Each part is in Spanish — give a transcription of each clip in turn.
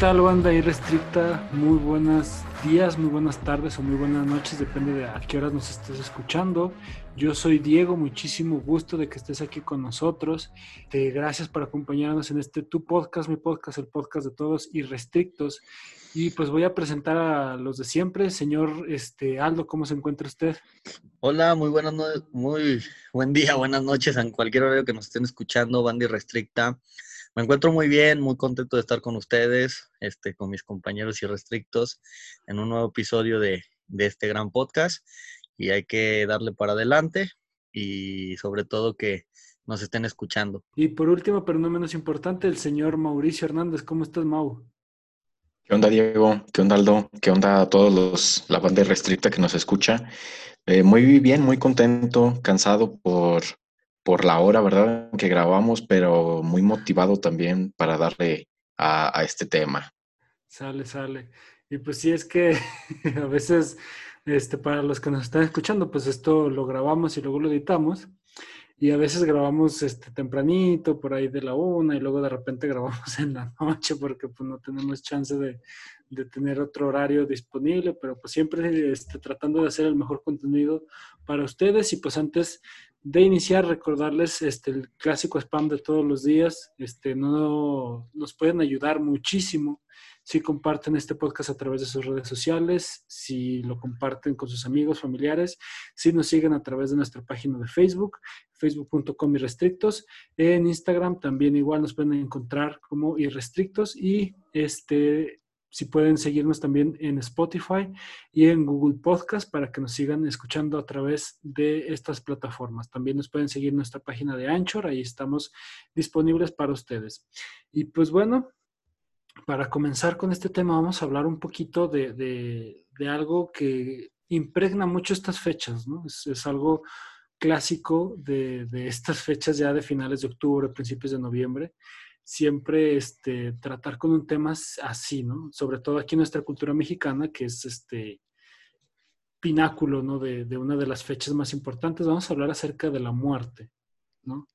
Hola, ¿qué tal, banda irrestricta? Muy buenos días, muy buenas tardes o muy buenas noches, depende de a qué horas nos estés escuchando. Yo soy Diego, muchísimo gusto de que estés aquí con nosotros. Gracias por acompañarnos en este tu podcast, mi podcast, el podcast de todos irrestrictos. Y pues voy a presentar a los de siempre. Señor este, Aldo, ¿cómo se encuentra usted? Hola, muy buenas muy buen día, buenas noches en cualquier horario que nos estén escuchando, banda irrestricta. Me encuentro muy bien, muy contento de estar con ustedes, este, con mis compañeros irrestrictos, en un nuevo episodio de, de este gran podcast. Y hay que darle para adelante y sobre todo que nos estén escuchando. Y por último, pero no menos importante, el señor Mauricio Hernández. ¿Cómo estás, Mau? ¿Qué onda, Diego? ¿Qué onda, Aldo? ¿Qué onda a todos los, la banda restricta que nos escucha? Eh, muy bien, muy contento, cansado por por la hora, ¿verdad? Que grabamos, pero muy motivado también para darle a, este tema. Sale, sale. Y pues sí, es que a veces, este, para los que nos están escuchando, pues esto lo grabamos y luego lo editamos. Y a veces grabamos este, tempranito, por ahí de la una, y luego de repente grabamos en la noche porque pues no tenemos chance de, de tener otro horario disponible, pero pues siempre este, tratando de hacer el mejor contenido para ustedes. Y pues antes de iniciar, recordarles este, el clásico spam de todos los días. Este, no, nos pueden ayudar muchísimo si comparten este podcast a través de sus redes sociales, si lo comparten con sus amigos, familiares, si nos siguen a través de nuestra página de Facebook, facebook.com irrestrictos. En Instagram también igual nos pueden encontrar como irrestrictos y este si pueden seguirnos también en Spotify y en Google Podcast para que nos sigan escuchando a través de estas plataformas. También nos pueden seguir en nuestra página de Anchor, ahí estamos disponibles para ustedes. Y pues bueno, para comenzar con este tema vamos a hablar un poquito de, algo que impregna mucho estas fechas, ¿no? Es, algo clásico de, de estas fechas ya de finales de octubre, principios de noviembre siempre este, tratar con un tema así, ¿no? Sobre todo aquí en nuestra cultura mexicana, que es este pináculo, ¿no? De, una de las fechas más importantes. Vamos a hablar acerca de la muerte, ¿no?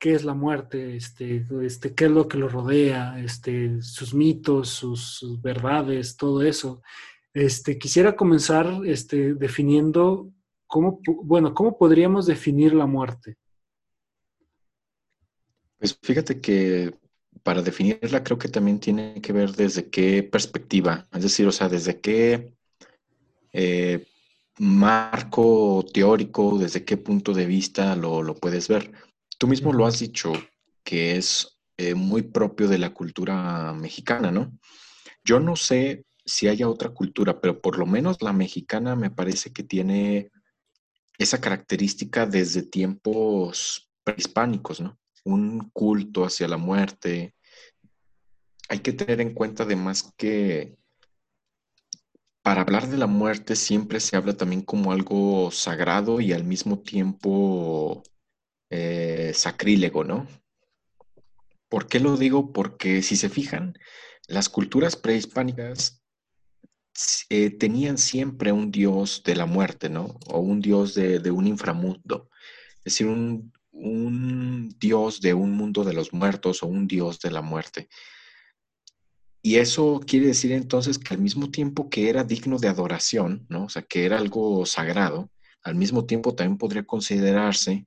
¿Qué es la muerte? Este, este, ¿Qué es lo que lo rodea? Este, sus mitos, sus, verdades, todo eso. Este, quisiera comenzar este, definiendo cómo, bueno, cómo podríamos definir la muerte. Pues fíjate que para definirla creo que también tiene que ver desde qué perspectiva, es decir, o sea, desde qué eh, marco teórico, desde qué punto de vista lo, puedes ver. Tú mismo lo has dicho, que es eh, muy propio de la cultura mexicana, ¿no? Yo no sé si haya otra cultura, pero por lo menos la mexicana me parece que tiene esa característica desde tiempos prehispánicos, ¿no? Un culto hacia la muerte. Hay que tener en cuenta además que para hablar de la muerte siempre se habla también como algo sagrado y al mismo tiempo eh, sacrílego, ¿no? ¿Por qué lo digo? Porque si se fijan, las culturas prehispánicas eh, tenían siempre un dios de la muerte, ¿no? O un dios de, de un inframundo. Es decir, un, un dios de un mundo de los muertos o un dios de la muerte. Y eso quiere decir entonces que al mismo tiempo que era digno de adoración, ¿no? O sea, que era algo sagrado, al mismo tiempo también podría considerarse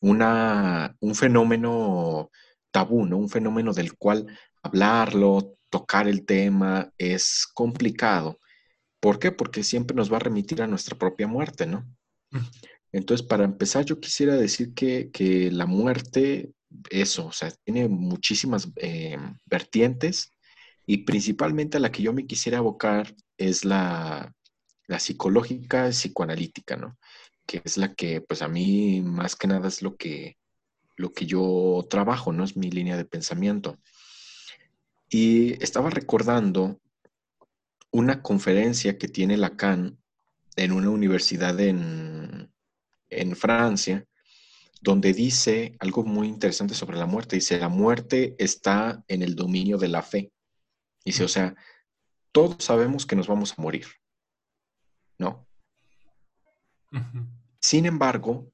una, un fenómeno tabú, ¿no? Un fenómeno del cual hablarlo, tocar el tema es complicado. ¿Por qué? Porque siempre nos va a remitir a nuestra propia muerte, ¿no? Entonces, para empezar, yo quisiera decir que, la muerte, eso, o sea, tiene muchísimas eh, vertientes y principalmente a la que yo me quisiera abocar es la, psicológica psicoanalítica, ¿no? Que es la que, pues a mí más que nada es lo que, lo que yo trabajo, ¿no? Es mi línea de pensamiento. Y estaba recordando una conferencia que tiene Lacan en una universidad en, en Francia, donde dice algo muy interesante sobre la muerte. Dice, la muerte está en el dominio de la fe. Dice, o sea, todos sabemos que nos vamos a morir, ¿no? Sin embargo,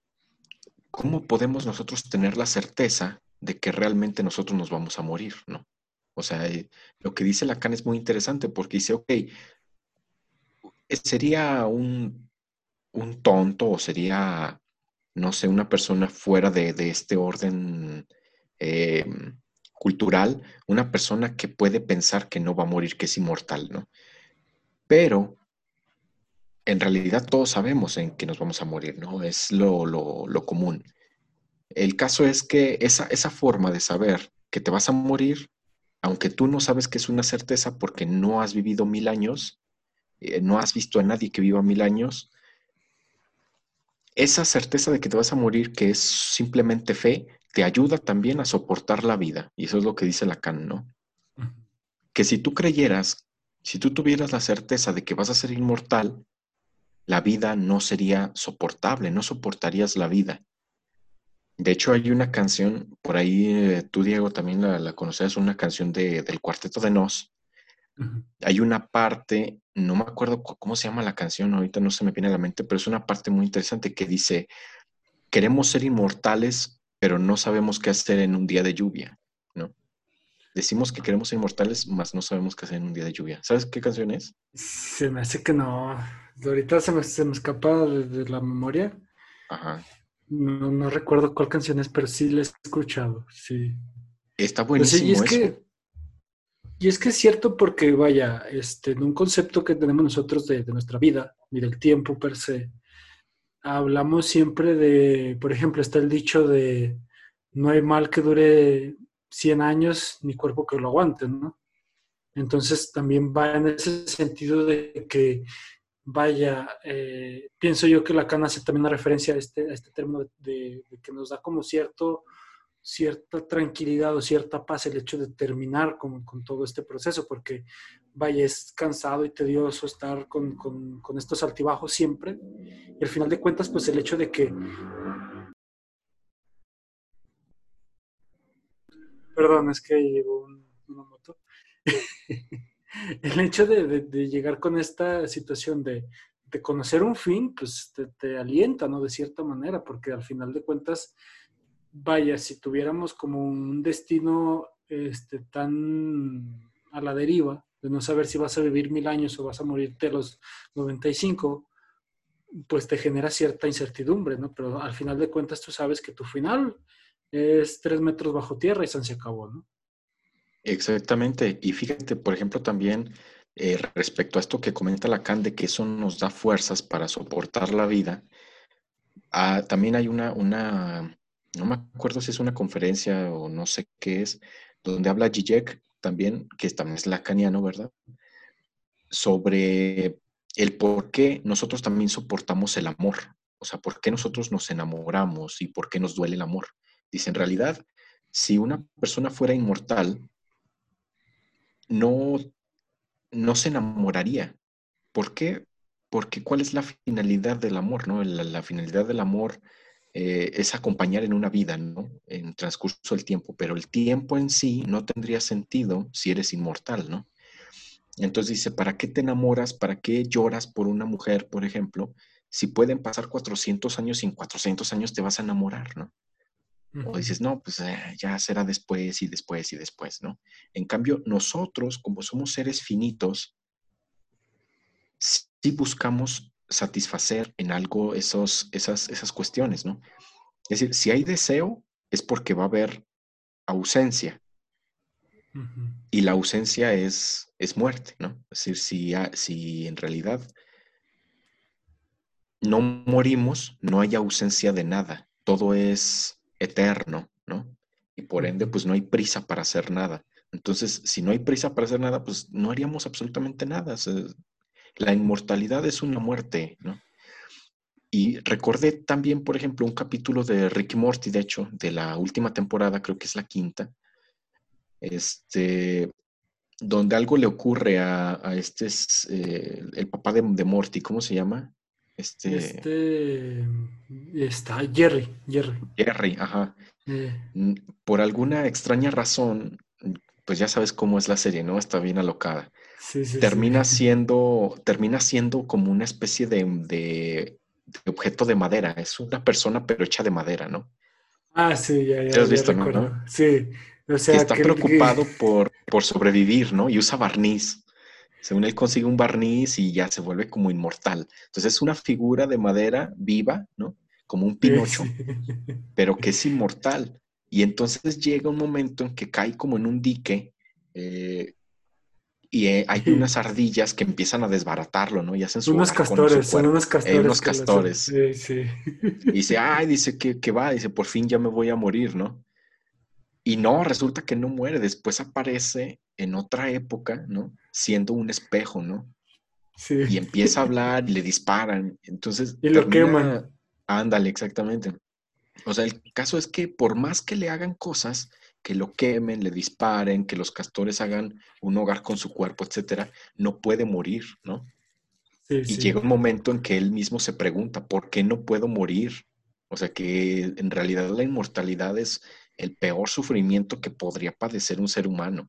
¿cómo podemos nosotros tener la certeza de que realmente nosotros nos vamos a morir, ¿no? O sea, eh, lo que dice Lacan es muy interesante porque dice, ok, sería un, un tonto o sería, no sé, una persona fuera de, este orden eh, cultural, una persona que puede pensar que no va a morir, que es inmortal, ¿no? Pero en realidad todos sabemos en que nos vamos a morir, ¿no? Es lo, lo, común. El caso es que esa, esa forma de saber que te vas a morir, aunque tú no sabes que es una certeza porque no has vivido mil años, eh, no has visto a nadie que viva mil años, esa certeza de que te vas a morir, que es simplemente fe, te ayuda también a soportar la vida. Y eso es lo que dice Lacan, ¿no? Que si tú creyeras, si tú tuvieras la certeza de que vas a ser inmortal, la vida no sería soportable, no soportarías la vida. De hecho, hay una canción, por ahí eh, tú, Diego, también la, conoces, una canción de, del Cuarteto de Nos. Hay una parte, no me acuerdo cómo se llama la canción, ahorita no se me viene a la mente, pero es una parte muy interesante que dice, queremos ser inmortales, pero no sabemos qué hacer en un día de lluvia, ¿no? Decimos que queremos ser inmortales, mas no sabemos qué hacer en un día de lluvia. ¿Sabes qué canción es? Se me hace que no. Ahorita se me, se me escapa de, la memoria. Ajá. No, recuerdo cuál canción es, pero sí la he escuchado, sí. Está buenísimo y es Que, y es que es cierto porque, vaya, este, en un concepto que tenemos nosotros de, nuestra vida y del tiempo per se, hablamos siempre de, por ejemplo, está el dicho de no hay mal que dure 100 años ni cuerpo que lo aguante, ¿no? Entonces también va en ese sentido de que vaya, eh, pienso yo que Lacan hace también una referencia a este, a este término de, que nos da como cierto, cierta tranquilidad o cierta paz el hecho de terminar con, con todo este proceso, porque vaya, es cansado y tedioso estar con, con, estos altibajos siempre. Y al final de cuentas, pues el hecho de que... Perdón, es que llegó una moto. el hecho de, llegar con esta situación de, conocer un fin, pues te, alienta, ¿no? De cierta manera, porque al final de cuentas, vaya, si tuviéramos como un destino este, tan a la deriva, de no saber si vas a vivir mil años o vas a morirte a los 95, pues te genera cierta incertidumbre, ¿no? Pero al final de cuentas tú sabes que tu final es tres metros bajo tierra y se acabó, ¿no? Exactamente. Y fíjate, por ejemplo, también eh, respecto a esto que comenta Lacan de que eso nos da fuerzas para soportar la vida, ah, también hay una, una, no me acuerdo si es una conferencia o no sé qué es, donde habla Zizek también, que también es lacaniano, ¿verdad? Sobre el por qué nosotros también soportamos el amor, o sea, por qué nosotros nos enamoramos y por qué nos duele el amor. Dice, en realidad, si una persona fuera inmortal, no, no se enamoraría. ¿Por qué? Porque ¿cuál es la finalidad del amor? ¿no? La, finalidad del amor eh, es acompañar en una vida, ¿no? En transcurso del tiempo, pero el tiempo en sí no tendría sentido si eres inmortal, ¿no? Entonces dice, ¿para qué te enamoras? ¿Para qué lloras por una mujer, por ejemplo? Si pueden pasar 400 años y en 400 años te vas a enamorar, ¿no? O dices, no, pues eh, ya será después y después y después, ¿no? En cambio, nosotros, como somos seres finitos, sí buscamos satisfacer en algo esos, esas, esas cuestiones, ¿no? Es decir, si hay deseo, es porque va a haber ausencia. Y la ausencia es, es muerte, ¿no? Es decir, si, si en realidad no morimos, no hay ausencia de nada. Todo es eterno, ¿no? Y por ende, pues no hay prisa para hacer nada. Entonces, si no hay prisa para hacer nada, pues no haríamos absolutamente nada. La inmortalidad es una muerte, ¿no? Y recordé también, por ejemplo, un capítulo de Ricky Morty, de hecho, de la última temporada, creo que es la quinta, este, donde algo le ocurre a, este, eh, el papá de, de, Morty, ¿cómo se llama? Este, este está Jerry, Jerry. Jerry, ajá. Eh. Por alguna extraña razón, pues ya sabes cómo es la serie, ¿no? Está bien alocada. Sí, sí, termina siendo, termina siendo como una especie de, objeto de madera. Es una persona pero hecha de madera, ¿no? Ah, sí, ya, ya. has visto, ¿no? Sí, O sea, está preocupado por, por sobrevivir, ¿no? Y usa barniz. Según él consigue un barniz y ya se vuelve como inmortal. Entonces es una figura de madera viva, ¿no? Como un pinocho, pero que es inmortal. Y entonces llega un momento en que cae como en un dique eh, y eh, hay unas ardillas que empiezan a desbaratarlo, ¿no? Y hacen su unos castores, son unos castores. Eh, unos castores. Sí, sí. Y dice, ay, dice que, que va, dice, por fin ya me voy a morir, ¿no? Y no, resulta que no muere, después aparece en otra época, ¿no? Siendo un espejo, ¿no? Sí. Y empieza a hablar y le disparan. Entonces. Y lo queman. Ándale, exactamente. O sea, el caso es que por más que le hagan cosas, que lo quemen, le disparen, que los castores hagan un hogar con su cuerpo, etcétera, no puede morir, ¿no? Sí, y llega un momento en que él mismo se pregunta, ¿por qué no puedo morir? O sea que en realidad la inmortalidad es el peor sufrimiento que podría padecer un ser humano.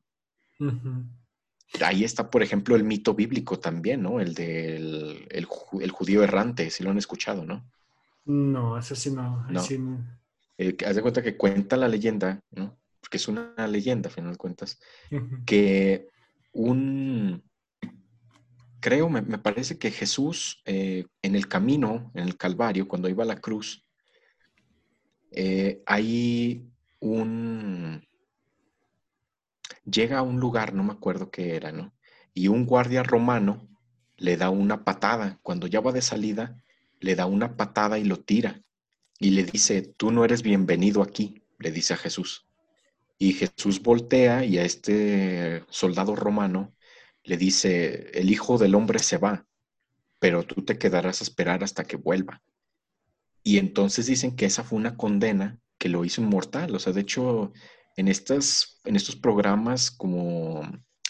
Ahí está, por ejemplo, el mito bíblico también, ¿no? El del el, judío errante, si lo han escuchado, ¿no? No, ese sí no. no. Eh, haz de cuenta que cuenta la leyenda, ¿no? Porque es una leyenda, a final de cuentas, que un, creo, me, parece que Jesús eh, en el camino, en el Calvario, cuando iba a la cruz, eh, ahí un... Llega a un lugar, no me acuerdo qué era, ¿no? Y un guardia romano le da una patada. Cuando ya va de salida, le da una patada y lo tira. Y le dice, tú no eres bienvenido aquí, le dice a Jesús. Y Jesús voltea y a este soldado romano le dice, el Hijo del Hombre se va, pero tú te quedarás a esperar hasta que vuelva. Y entonces dicen que esa fue una condena que lo hizo inmortal. O sea, de hecho, en, estas, en estos programas como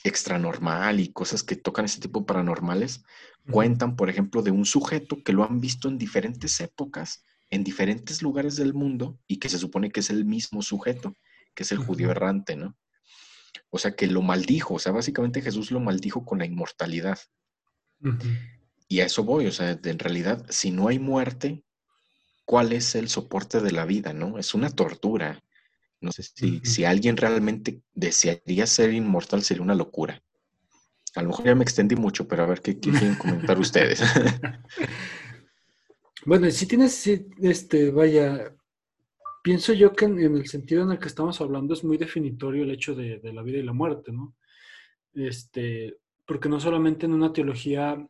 extra normal y cosas que tocan ese tipo paranormales, cuentan, por ejemplo, de un sujeto que lo han visto en diferentes épocas, en diferentes lugares del mundo, y que se supone que es el mismo sujeto, que es el judío errante, ¿no? O sea, que lo maldijo, o sea, básicamente Jesús lo maldijo con la inmortalidad. Y a eso voy, o sea, en realidad, si no hay muerte, cuál es el soporte de la vida, ¿no? Es una tortura. No sé si, si alguien realmente desearía ser inmortal sería una locura. A lo mejor ya me extendí mucho, pero a ver qué, quieren comentar ustedes. bueno, si tienes, este, vaya, pienso yo que en, el sentido en el que estamos hablando es muy definitorio el hecho de, de, la vida y la muerte, ¿no? Este, porque no solamente en una teología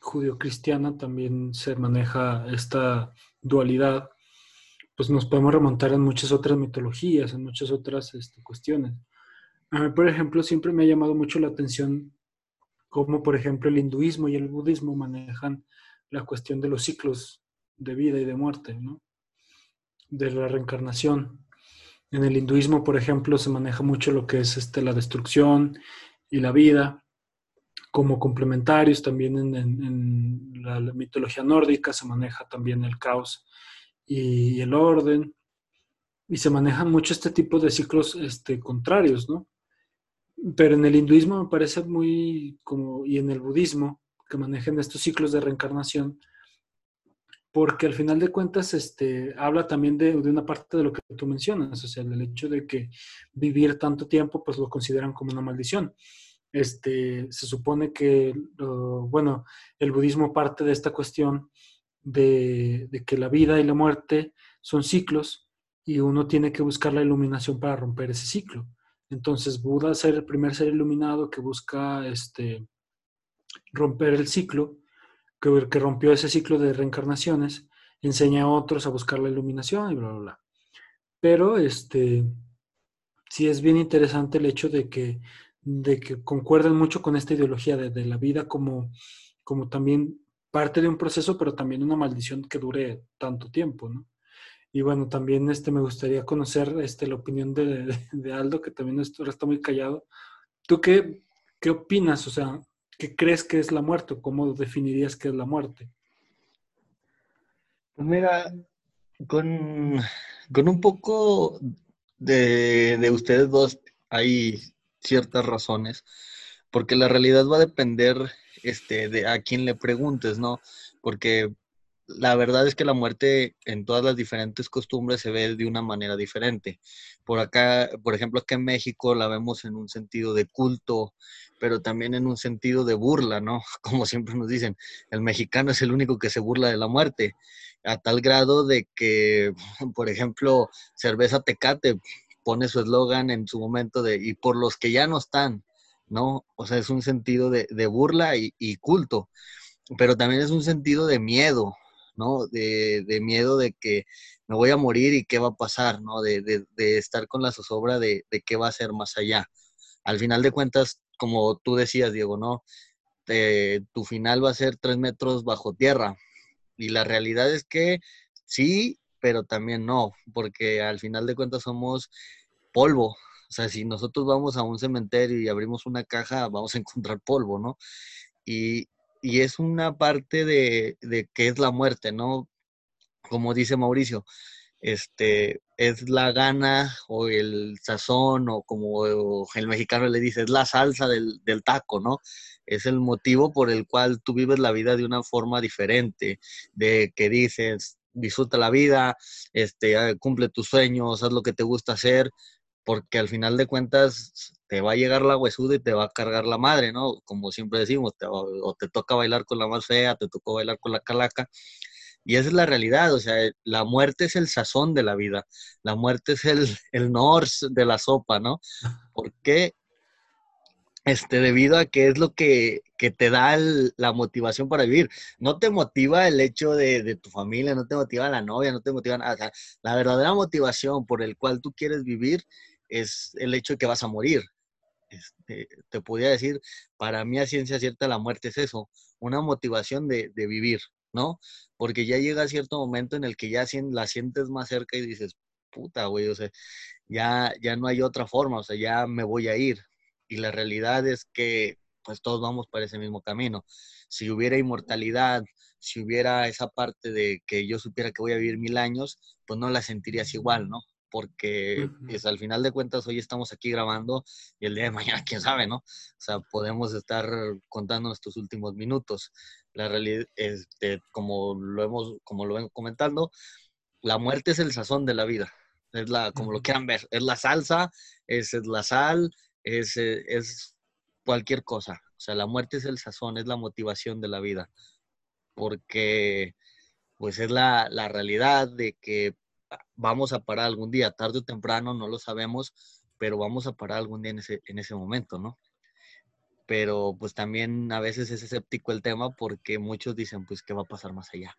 judio-cristiana también se maneja esta dualidad, pues nos podemos remontar en muchas otras mitologías, en muchas otras este, cuestiones. A mí, por ejemplo, siempre me ha llamado mucho la atención cómo, por ejemplo, el hinduismo y el budismo manejan la cuestión de los ciclos de vida y de muerte, ¿no? De la reencarnación. En el hinduismo, por ejemplo, se maneja mucho lo que es este, la destrucción y la vida como complementarios. También en la mitología nórdica se maneja también el caos y el orden, y se manejan mucho este tipo de ciclos este, contrarios, ¿no? Pero en el hinduismo me parece muy como, y en el budismo, que manejen estos ciclos de reencarnación, porque al final de cuentas este, habla también de, de, una parte de lo que tú mencionas, o sea, del hecho de que vivir tanto tiempo, pues lo consideran como una maldición. Este, se supone que, bueno, el budismo parte de esta cuestión de, que la vida y la muerte son ciclos y uno tiene que buscar la iluminación para romper ese ciclo. Entonces, Buda es el primer ser iluminado que busca este, romper el ciclo, que, rompió ese ciclo de reencarnaciones, enseña a otros a buscar la iluminación y bla, bla, bla. Pero este, sí es bien interesante el hecho de que de que concuerden mucho con esta ideología de, la vida como, como también parte de un proceso, pero también una maldición que dure tanto tiempo, ¿no? Y bueno, también este, me gustaría conocer este, la opinión de, Aldo, que también está muy callado. ¿Tú qué, qué opinas? O sea, ¿qué crees que es la muerte? ¿Cómo definirías qué es la muerte? Pues mira, con, con un poco de, de ustedes dos hay ciertas razones, porque la realidad va a depender este, de a quién le preguntes, ¿no? Porque la verdad es que la muerte en todas las diferentes costumbres se ve de una manera diferente. Por acá, por ejemplo, acá en México la vemos en un sentido de culto, pero también en un sentido de burla, ¿no? Como siempre nos dicen, el mexicano es el único que se burla de la muerte, a tal grado de que, por ejemplo, Cerveza Tecate pone su eslogan en su momento de, y por los que ya no están, ¿no? O sea, es un sentido de, burla y, y culto pero también es un sentido de miedo, ¿no? De, miedo de que me voy a morir y qué va a pasar, ¿no? De, estar con la zozobra de, qué va a ser más allá. Al final de cuentas, como tú decías, Diego, ¿no? tu final va a ser tres metros bajo tierra. Y la realidad es que sí, pero también no, porque al final de cuentas somos polvo. O sea, si nosotros vamos a un cementerio y abrimos una caja, vamos a encontrar polvo, ¿no? Y, y es una parte de, de qué es la muerte, ¿no? Como dice Mauricio, este, es la gana o el sazón o como el mexicano le dice, es la salsa del, del, taco, ¿no? Es el motivo por el cual tú vives la vida de una forma diferente, de que dices, disfruta la vida, este, ah, cumple tus sueños, haz lo que te gusta hacer, porque al final de cuentas te va a llegar la huesuda y te va a cargar la madre, ¿no? Como siempre decimos, o te toca bailar con la más fea, te tocó bailar con la calaca. Y esa es la realidad, o sea, la muerte es el sazón de la vida, la muerte es el, el norse de la sopa, ¿no? Porque este, debido a que es lo que, que te da la motivación para vivir. No te motiva el hecho de, de, tu familia, no te motiva la novia, no te motiva nada. O sea, la verdadera motivación por el cual tú quieres vivir es el hecho de que vas a morir. Este, te podría decir, para mí a ciencia cierta la muerte es eso, una motivación de, de vivir, ¿no? Porque ya llega cierto momento en el que ya la sientes más cerca y dices, puta, güey, o sea, ya, ya no hay otra forma, o sea, ya me voy a ir. Y la realidad es que pues todos vamos por ese mismo camino. Si hubiera inmortalidad, si hubiera esa parte de que yo supiera que voy a vivir mil años, pues no la sentirías igual, ¿no? Porque es, al final de cuentas hoy estamos aquí grabando y el día de mañana, quién sabe, ¿no? O sea, podemos estar contando nuestros últimos minutos. La realidad, este, como lo hemos, como lo vengo comentando, la muerte es el sazón de la vida. Es la, como lo quieran ver, es la salsa, es, la sal, es, es cualquier cosa. O sea, la muerte es el sazón, es la motivación de la vida. Porque, pues es la, la realidad de que vamos a parar algún día, tarde o temprano, no lo sabemos, pero vamos a parar algún día en ese, en ese momento, ¿no? Pero pues también a veces es escéptico el tema porque muchos dicen, pues, ¿qué va a pasar más allá?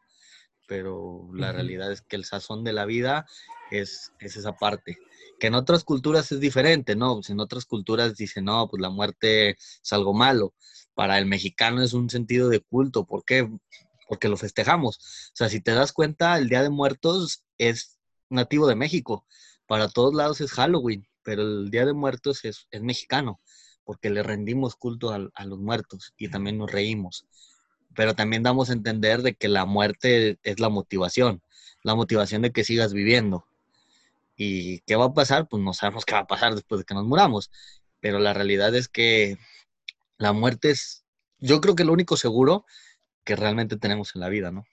Pero la realidad es que el sazón de la vida es, es esa parte. Que en otras culturas es diferente, ¿no? Pues en otras culturas dicen, no, pues la muerte es algo malo. Para el mexicano es un sentido de culto. ¿Por qué? Porque lo festejamos. O sea, si te das cuenta, el Día de Muertos es nativo de México. Para todos lados es Halloween, pero el Día de Muertos es, mexicano, porque le rendimos culto a, los muertos y también nos reímos. Pero también damos a entender de que la muerte es la motivación, la motivación de que sigas viviendo. ¿Y qué va a pasar? Pues no sabemos qué va a pasar después de que nos muramos. Pero la realidad es que la muerte es, yo creo que lo único seguro que realmente tenemos en la vida, ¿no?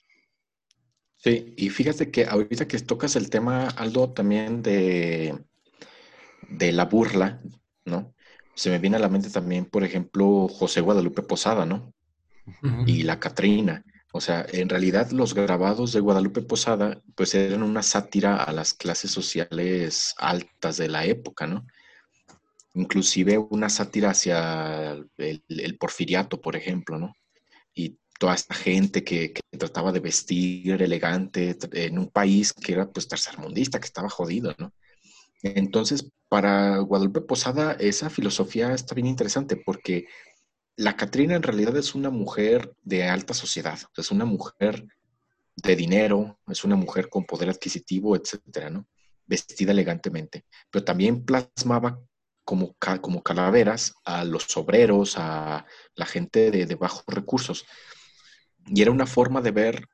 Sí, y fíjate que ahorita que tocas el tema, Aldo, también de, de la burla, ¿no? Se me viene a la mente también, por ejemplo, José Guadalupe Posada, ¿no? Y la Catrina. O sea, en realidad los grabados de Guadalupe Posada, pues eran una sátira a las clases sociales altas de la época, ¿no? Inclusive una sátira hacia el, el porfiriato, por ejemplo, ¿no? Toda esta gente que, trataba de vestir elegante en un país que era pues tercermundista, que estaba jodido, ¿no? Entonces, para Guadalupe Posada, esa filosofía está bien interesante porque la Catrina en realidad es una mujer de alta sociedad, es una mujer de dinero, es una mujer con poder adquisitivo, etcétera, ¿no? Vestida elegantemente, pero también plasmaba como, como calaveras a los obreros, a la gente de bajos recursos. Y era una forma de ver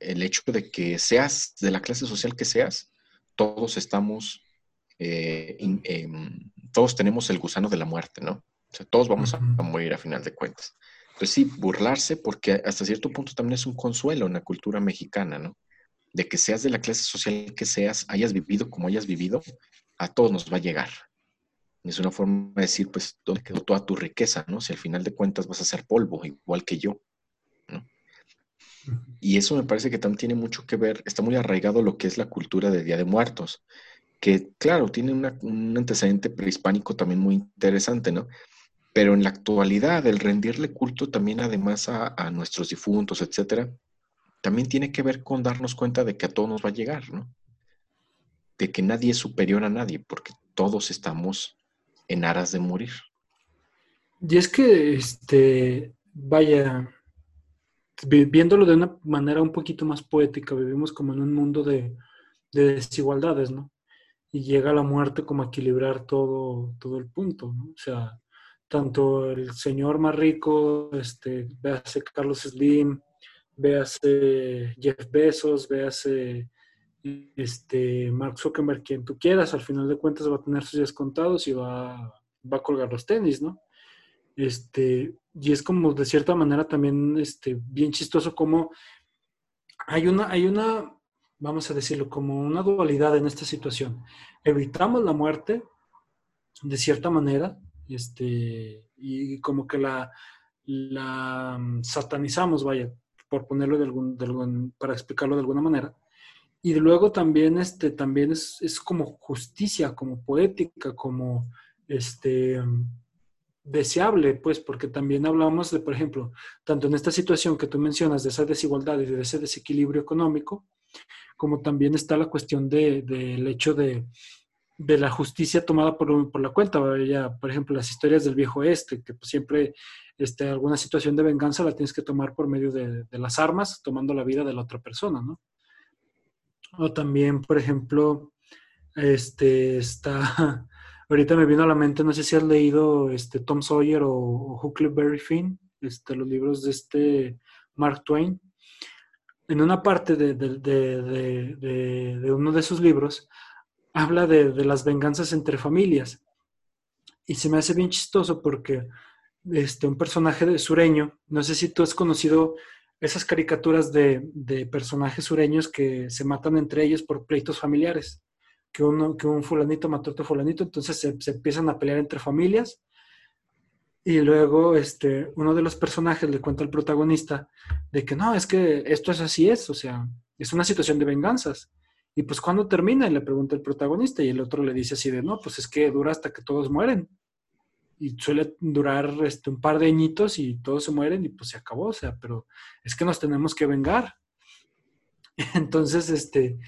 el hecho de que seas de la clase social que seas, todos estamos, eh, em, todos tenemos el gusano de la muerte, ¿no? O sea, todos vamos a, morir a final de cuentas. pues sí, burlarse, porque hasta cierto punto también es un consuelo en la cultura mexicana, ¿no? De que seas de la clase social que seas, hayas vivido como hayas vivido, a todos nos va a llegar. Es una forma de decir, pues, ¿dónde quedó toda tu riqueza, no? Si al final de cuentas vas a ser polvo, igual que yo. Y eso me parece que también tiene mucho que ver, está muy arraigado lo que es la cultura de Día de Muertos, que claro, tiene un antecedente prehispánico también muy interesante, ¿no? Pero en la actualidad, el rendirle culto también además a, nuestros difuntos, etcétera, también tiene que ver con darnos cuenta de que a todos nos va a llegar, ¿no? De que nadie es superior a nadie, porque todos estamos en aras de morir. Y es que, este, vaya, viéndolo de una manera un poquito más poética, vivimos como en un mundo de, desigualdades, ¿no? Y llega la muerte como a equilibrar todo, todo el punto, ¿no? O sea, tanto el señor más rico, este, véase Carlos Slim, véase Jeff Bezos, véase este, Mark Zuckerberg, quien tú quieras, al final de cuentas va a tener sus días contados y va, va a colgar los tenis, ¿no? Este, y es como de cierta manera también este, bien chistoso como hay una, hay una, vamos a decirlo, como una dualidad en esta situación. Evitamos la muerte de cierta manera, este, y como que la, mm, satanizamos, vaya, por ponerlo de algún, para explicarlo de alguna manera. Y luego también, este, también es, es como justicia, como poética, como este, deseable, pues, porque también hablamos de, por ejemplo, tanto en esta situación que tú mencionas, de esa desigualdad y de ese desequilibrio económico, como también está la cuestión del de, hecho de, de la justicia tomada por, por la cuenta. Ya, por ejemplo, las historias del viejo este, que pues, siempre este, alguna situación de venganza la tienes que tomar por medio de, de, las armas, tomando la vida de la otra persona, ¿no? O también, por ejemplo, este, está, ahorita me vino a la mente, no sé si has leído este, Tom Sawyer o, Huckleberry Finn, este, los libros de este Mark Twain. En una parte de, uno de sus libros, habla de, las venganzas entre familias. Y se me hace bien chistoso porque este, un personaje sureño, no sé si tú has conocido esas caricaturas de, personajes sureños que se matan entre ellos por pleitos familiares, que, uno, que un fulanito mató a otro fulanito, entonces se, empiezan a pelear entre familias. Y luego este, uno de los personajes le cuenta al protagonista de que no, es que esto es así es, o sea, es una situación de venganzas. Y pues cuando termina, le pregunta el protagonista, y el otro le dice así de, no, pues es que dura hasta que todos mueren. Y suele durar este, un par de añitos y todos se mueren y pues se acabó, o sea, pero es que nos tenemos que vengar. Entonces, este,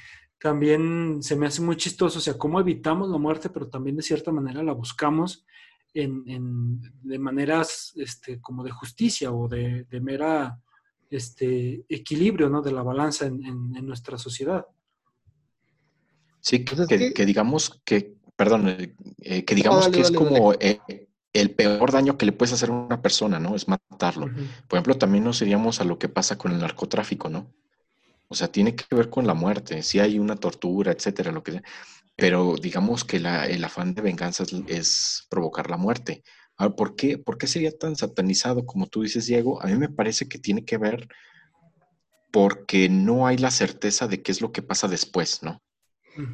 también se me hace muy chistoso, o sea, cómo evitamos la muerte, pero también de cierta manera la buscamos en, de maneras este, como de justicia o de, mera este, equilibrio, ¿no? De la balanza en, en nuestra sociedad. Sí, pues que, digamos que, perdón, eh, eh, que digamos que es como eh, el peor daño que le puedes hacer a una persona, ¿no? Es matarlo. Por ejemplo, también nos iríamos a lo que pasa con el narcotráfico, ¿no? O sea, tiene que ver con la muerte, si hay una tortura, etcétera, lo que sea. Pero digamos que el afán de venganza es, provocar la muerte. Ahora, ¿por qué, ¿por qué sería tan satanizado como tú dices, Diego? A mí me parece que tiene que ver porque no hay la certeza de qué es lo que pasa después, ¿no?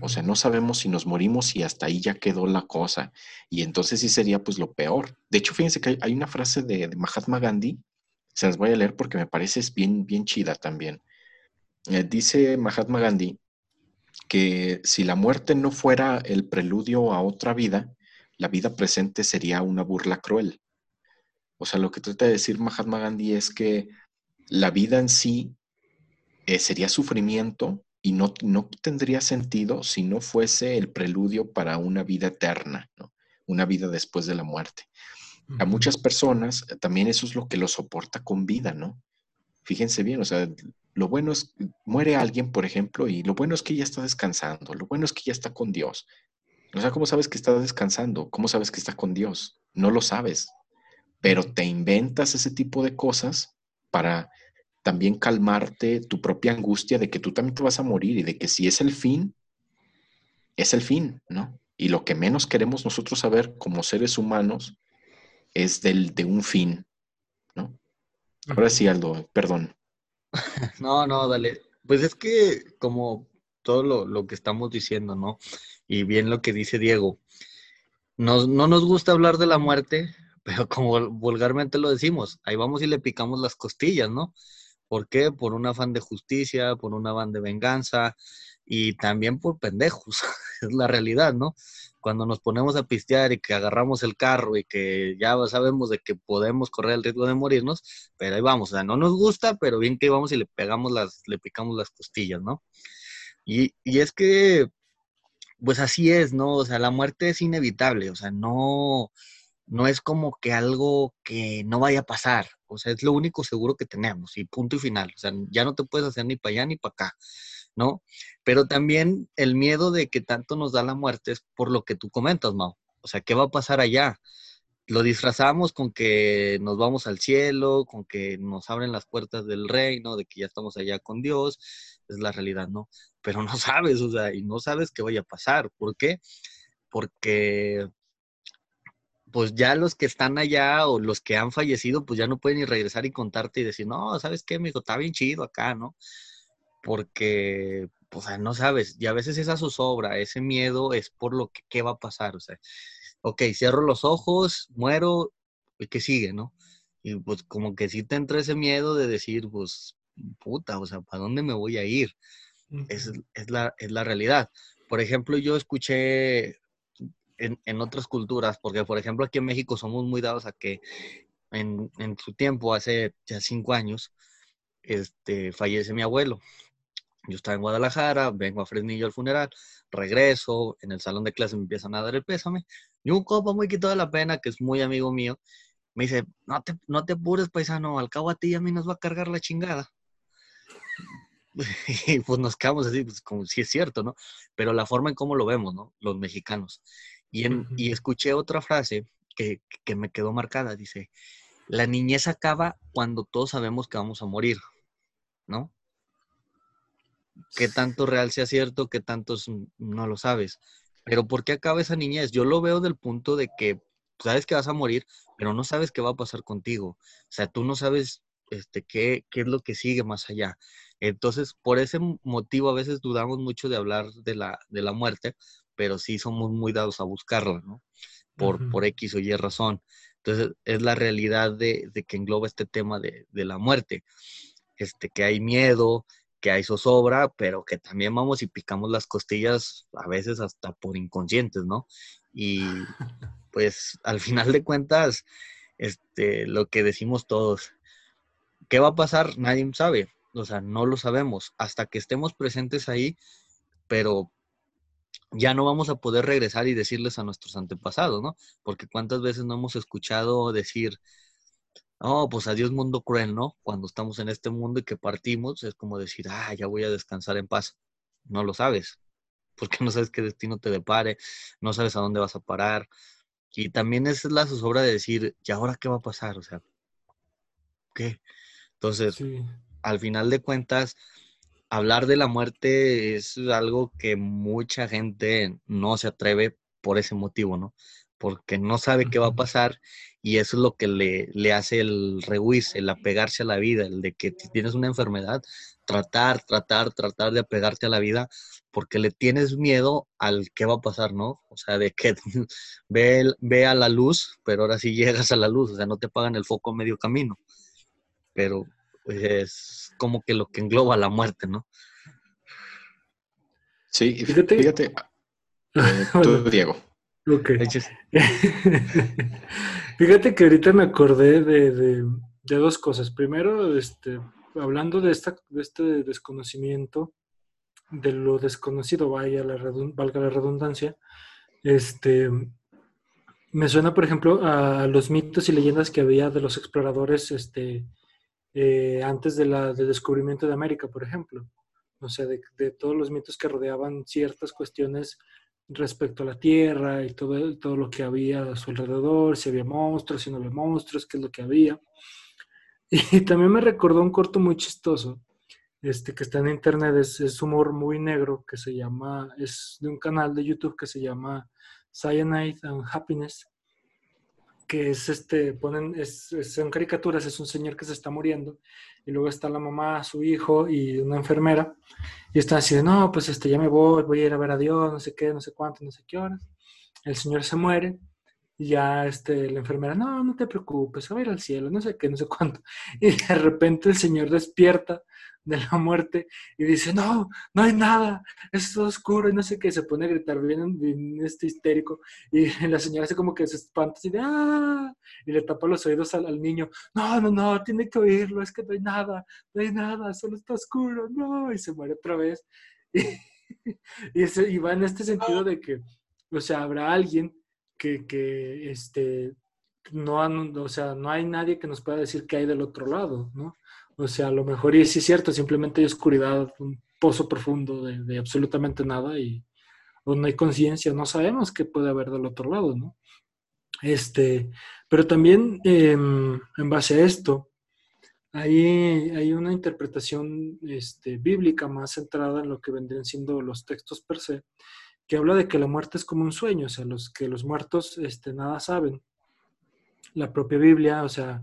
O sea, no sabemos si nos morimos y hasta ahí ya quedó la cosa. Y entonces sí sería pues lo peor. De hecho, fíjense que hay, una frase de, Mahatma Gandhi, se las voy a leer porque me parece bien, bien chida también. Eh, dice Mahatma Gandhi que si la muerte no fuera el preludio a otra vida, la vida presente sería una burla cruel. O sea, lo que trata de decir Mahatma Gandhi es que la vida en sí eh, sería sufrimiento y no, no tendría sentido si no fuese el preludio para una vida eterna, ¿no? una vida después de la muerte. A muchas personas eh, también eso es lo que lo soporta con vida, ¿no? Fíjense bien, o sea, lo bueno es, muere alguien, por ejemplo, y lo bueno es que ya está descansando, lo bueno es que ya está con Dios. O sea, ¿cómo sabes que está descansando? ¿Cómo sabes que está con Dios? No lo sabes, pero te inventas ese tipo de cosas para también calmarte tu propia angustia de que tú también te vas a morir y de que si es el fin, es el fin, ¿no? Y lo que menos queremos nosotros saber como seres humanos es del, de un fin, ¿no? Ahora sí, Aldo, perdón. No, no, dale. Pues es que como todo lo, que estamos diciendo, ¿no? Y bien lo que dice Diego, no nos gusta hablar de la muerte, pero como vulgarmente lo decimos, ahí vamos y le picamos las costillas, ¿no? ¿Por qué? Por un afán de justicia, por un afán de venganza y también por pendejos, es la realidad, ¿no? Cuando nos ponemos a pistear y que agarramos el carro y que ya sabemos de que podemos correr el riesgo de morirnos, pero ahí vamos, o sea, no nos gusta, pero bien que vamos y le pegamos las, le picamos las costillas, ¿no? Y, y es que, pues así es, ¿no? O sea, la muerte es inevitable, o sea, no, no es como que algo que no vaya a pasar, o sea, es lo único seguro que tenemos y punto y final, o sea, ya no te puedes hacer ni para allá ni para acá, ¿no? Pero también el miedo de que tanto nos da la muerte es por lo que tú comentas, Mau, o sea, ¿qué va a pasar allá? Lo disfrazamos con que nos vamos al cielo, con que nos abren las puertas del reino, de que ya estamos allá con Dios, es la realidad, ¿no? Pero no sabes, o sea, y no sabes qué vaya a pasar, ¿por qué? Porque pues ya los que están allá o los que han fallecido, pues ya no pueden ni regresar y contarte y decir, no, ¿sabes qué, hijo Está bien chido acá, ¿no? Porque, pues, no sabes, y a veces esa zozobra, ese miedo es por lo que qué va a pasar, o sea, ok, cierro los ojos, muero, ¿y qué sigue, no? Y pues como que sí te entra ese miedo de decir, pues, puta, o sea, ¿para dónde me voy a ir? es, es, la, es la realidad. Por ejemplo, yo escuché en, otras culturas, porque por ejemplo aquí en México somos muy dados a que en, su tiempo, hace ya cinco años, este, fallece mi abuelo. Yo estaba en Guadalajara, vengo a Fresnillo al funeral, regreso, en el salón de clase me empiezan a dar el pésame, y un copo muy quitado de la pena, que es muy amigo mío, me dice, no te, no te apures, paisano, al cabo a ti y a mí nos va a cargar la chingada. y pues nos quedamos así, pues como si es cierto, ¿no? Pero la forma en cómo lo vemos, ¿no? Los mexicanos. Y, escuché otra frase que, me quedó marcada. Dice, la niñez acaba cuando todos sabemos que vamos a morir, ¿no? ¿Qué tanto real sea cierto, qué tantos no lo sabes? Pero ¿por qué acaba esa niñez? Yo lo veo del punto de que sabes que vas a morir, pero no sabes qué va a pasar contigo. O sea, tú no sabes este, qué, qué es lo que sigue más allá. Entonces, por ese motivo a veces dudamos mucho de hablar de la, de la muerte, pero sí somos muy dados a buscarla, ¿no? Por, por X o Y razón. Entonces, es la realidad de, que engloba este tema de, la muerte. Este, que hay miedo, que hay zozobra, pero que también vamos y picamos las costillas a veces hasta por inconscientes, ¿no? Y pues al final de cuentas, este, lo que decimos todos, ¿qué va a pasar? Nadie sabe, o sea, no lo sabemos hasta que estemos presentes ahí, pero ya no vamos a poder regresar y decirles a nuestros antepasados, ¿no? Porque cuántas veces no hemos escuchado decir, oh, pues adiós mundo cruel, ¿no? Cuando estamos en este mundo y que partimos, es como decir, ah, ya voy a descansar en paz. No lo sabes, porque no sabes qué destino te depare, no sabes a dónde vas a parar. Y también es la zozobra de decir, ¿y ahora qué va a pasar? O sea, ¿qué? Entonces, al final de cuentas, hablar de la muerte es algo que mucha gente no se atreve por ese motivo, ¿no? Porque no sabe qué va a pasar y eso es lo que le, le hace el rehuirse, el apegarse a la vida, el de que si tienes una enfermedad, tratar, tratar, tratar de apegarte a la vida porque le tienes miedo al qué va a pasar, ¿no? O sea, de que ve, ve a la luz, pero ahora sí llegas a la luz, o sea, no te pagan el foco a medio camino. Pero pues es como que lo que engloba la muerte, ¿no? Sí, fíjate, fíjate eh, tú, Diego. Ok. fíjate que ahorita me acordé de, dos cosas. Primero, este, hablando de, esta, de este desconocimiento, de lo desconocido, vaya la valga la redundancia, este, me suena, por ejemplo, a los mitos y leyendas que había de los exploradores este, eh, antes de la, del descubrimiento de América, por ejemplo. O sea, de, todos los mitos que rodeaban ciertas cuestiones respecto a la Tierra y todo, todo lo que había a su alrededor, si había monstruos, si no había monstruos, qué es lo que había. Y también me recordó un corto muy chistoso, este, que está en internet, es, es, humor muy negro, que se llama, es de un canal de YouTube que se llama Cyanide and Happiness. Que es este, ponen, es, son caricaturas, es un señor que se está muriendo, y luego está la mamá, su hijo y una enfermera, y están así de, no, pues este, ya me voy, voy a ir a ver a Dios, no sé qué, no sé cuánto, no sé qué horas. El señor se muere, y ya este, la enfermera, no, no te preocupes, va a ir al cielo, no sé qué, no sé cuánto. Y de repente el señor despierta de la muerte y dice, no, no hay nada, es todo oscuro y no sé qué, se pone a gritar bien, bien este histérico y la señora hace como que se espanta de, ah, y le tapa los oídos al, niño, no, no, no, tiene que oírlo, es que no hay nada, no hay nada, solo está oscuro, no, y se muere otra vez. Y, y, va en este sentido de que, o sea, habrá alguien que, que este, no, o sea, no hay nadie que nos pueda decir qué hay del otro lado, ¿no? O sea, a lo mejor, y sí es cierto, simplemente hay oscuridad, un pozo profundo de, absolutamente nada y o no hay conciencia, no sabemos qué puede haber del otro lado, ¿no? Este, pero también em, en base a esto, hay, hay una interpretación este, bíblica más centrada en lo que vendrían siendo los textos per se, que habla de que la muerte es como un sueño, o sea, los, que los muertos este, nada saben. La propia Biblia, o sea,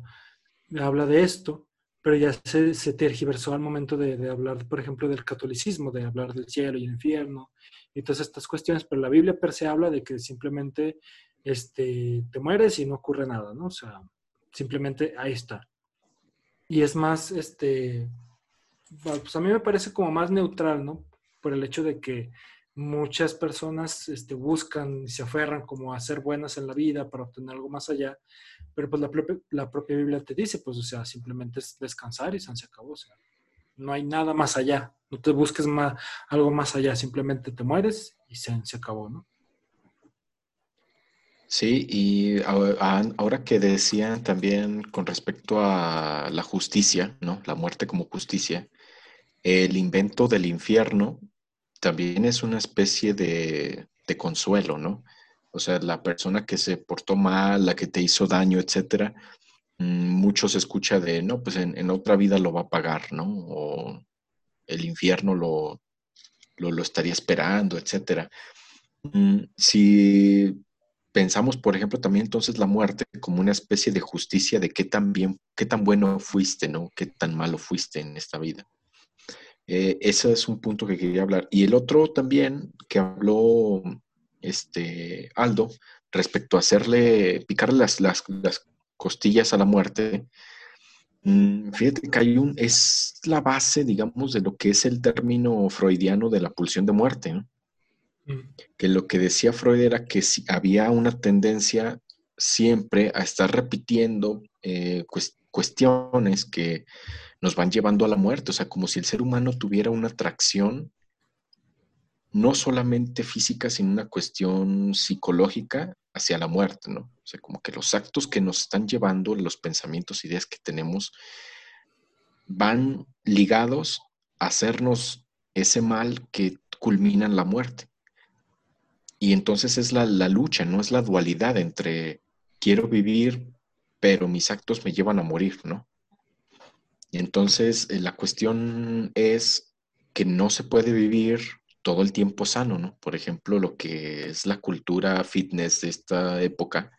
habla de esto pero ya se, se tergiversó al momento de, hablar, por ejemplo, del catolicismo, de hablar del cielo y el infierno y todas estas cuestiones, pero la Biblia per se habla de que simplemente este, te mueres y no ocurre nada, ¿no? O sea, simplemente ahí está. Y es más, este, pues a mí me parece como más neutral, ¿no? Por el hecho de que muchas personas este, buscan y se aferran como a ser buenas en la vida para obtener algo más allá, pero pues la propia, la propia Biblia te dice, pues o sea, simplemente es descansar y se acabó, no hay nada más allá, no te busques más, algo más allá, simplemente te mueres y se, se acabó, ¿no? Sí, y ahora que decían también con respecto a la justicia, ¿no? La muerte como justicia, el invento del infierno también es una especie de, consuelo, ¿no? O sea, la persona que se portó mal, la que te hizo daño, etcétera, mm, mucho se escucha de, no, pues en, otra vida lo va a pagar, ¿no? O el infierno lo, lo, estaría esperando, etcétera. Mm, si pensamos, por ejemplo, también entonces la muerte como una especie de justicia de qué tan bien, qué tan bueno fuiste, ¿no? Qué tan malo fuiste en esta vida. Eh, ese es un punto que quería hablar. Y el otro también que habló este Aldo respecto a hacerle, picarle las, las, costillas a la muerte. Mm, fíjate que hay un, es la base, digamos, de lo que es el término freudiano de la pulsión de muerte. Mm. Que lo que decía Freud era que si había una tendencia siempre a estar repitiendo eh, cuestiones que nos van llevando a la muerte, o sea, como si el ser humano tuviera una atracción no solamente física, sino una cuestión psicológica hacia la muerte, ¿no? O sea, como que los actos que nos están llevando, los pensamientos, ideas que tenemos, van ligados a hacernos ese mal que culmina en la muerte. Y entonces es la, la lucha, no es la dualidad entre quiero vivir, pero mis actos me llevan a morir, ¿no? entonces eh, la cuestión es que no se puede vivir todo el tiempo sano, ¿no? Por ejemplo, lo que es la cultura fitness de esta época,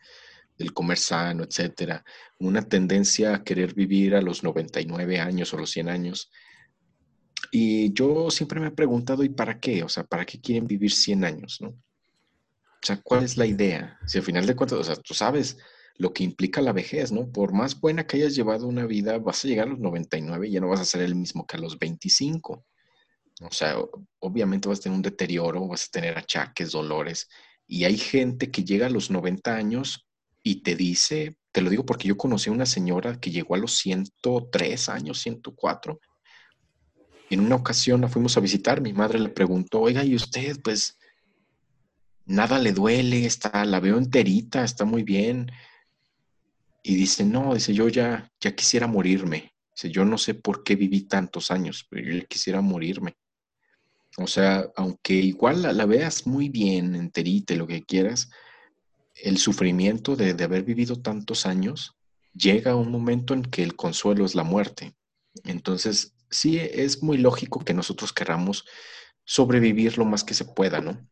del comer sano, etcétera, una tendencia a querer vivir a los 99 años o los 100 años. Y yo siempre me he preguntado, ¿y para qué? O sea, ¿para qué quieren vivir 100 años, no? O sea, ¿cuál es la idea? Si al final de cuentas, o sea, tú sabes, lo que implica la vejez, ¿no? Por más buena que hayas llevado una vida, vas a llegar a los 99 y ya no vas a ser el mismo que a los 25. O sea, obviamente vas a tener un deterioro, vas a tener achaques, dolores. Y hay gente que llega a los 90 años y te dice, te lo digo porque yo conocí a una señora que llegó a los 103 años, 104. En una ocasión la fuimos a visitar, mi madre le preguntó, oiga, ¿y usted? Pues nada le duele, está, la veo enterita, está muy bien y dice, no, dice, yo ya, ya quisiera morirme. Dice, yo no sé por qué viví tantos años, pero yo quisiera morirme. O sea, aunque igual la, veas muy bien, enterita, lo que quieras, el sufrimiento de, de haber vivido tantos años llega a un momento en que el consuelo es la muerte. Entonces, sí, es muy lógico que nosotros queramos sobrevivir lo más que se pueda, ¿no?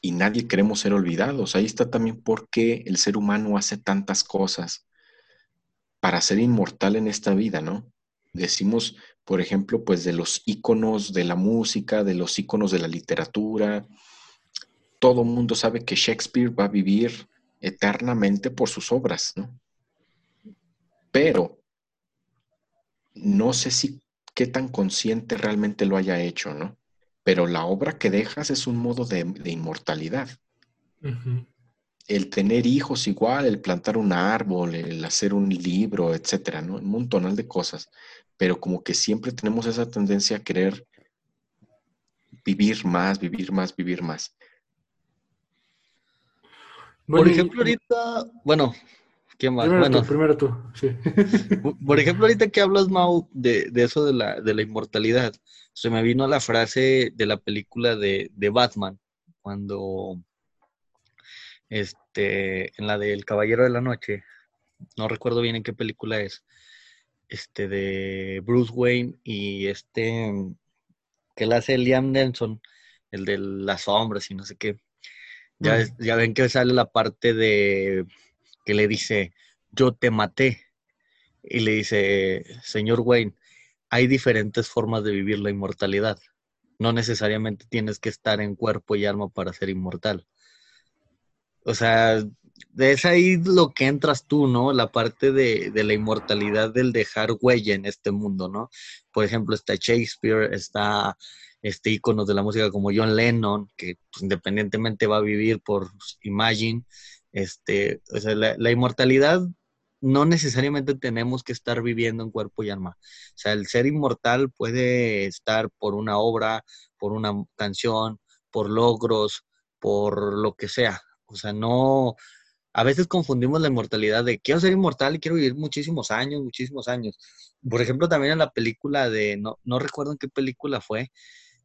y nadie queremos ser olvidados. Ahí está también por qué el ser humano hace tantas cosas para ser inmortal en esta vida, ¿no? Decimos, por ejemplo, pues de los íconos de la música, de los íconos de la literatura. Todo mundo sabe que Shakespeare va a vivir eternamente por sus obras, ¿no? Pero no sé si qué tan consciente realmente lo haya hecho, ¿no? Pero la obra que dejas es un modo de, inmortalidad. El tener hijos igual, el plantar un árbol, el hacer un libro, etcétera, ¿no? Un montonal de cosas. Pero como que siempre tenemos esa tendencia a querer vivir más, vivir más, vivir más. Por ejemplo, ahorita, bueno, ¿quién más? Primero bueno, tú, primero tú, sí. Por ejemplo, ahorita que hablas, Mau, de, eso de la, de la, inmortalidad, se me vino la frase de la película de, de Batman, cuando, este, en la del Caballero de la Noche, no recuerdo bien en qué película es, este, de Bruce Wayne y este, que la hace Liam Nelson, el de las sombras y no sé qué ya, ven que sale la parte de que le dice, yo te maté. Y le dice, señor Wayne, hay diferentes formas de vivir la inmortalidad. No necesariamente tienes que estar en cuerpo y alma para ser inmortal. O sea, es ahí lo que entras tú, ¿no? La parte de, la inmortalidad del dejar huella en este mundo, ¿no? Por ejemplo, está Shakespeare, está este, íconos de la música como John Lennon, que pues, independientemente va a vivir por Imagine. Este, o sea, la, inmortalidad no necesariamente tenemos que estar viviendo en cuerpo y alma. O sea, el ser inmortal puede estar por una obra, por una canción, por logros, por lo que sea. O sea, no, a veces confundimos la inmortalidad de quiero ser inmortal y quiero vivir muchísimos años, muchísimos años. Por ejemplo, también en la película de, no, no recuerdo en qué película fue,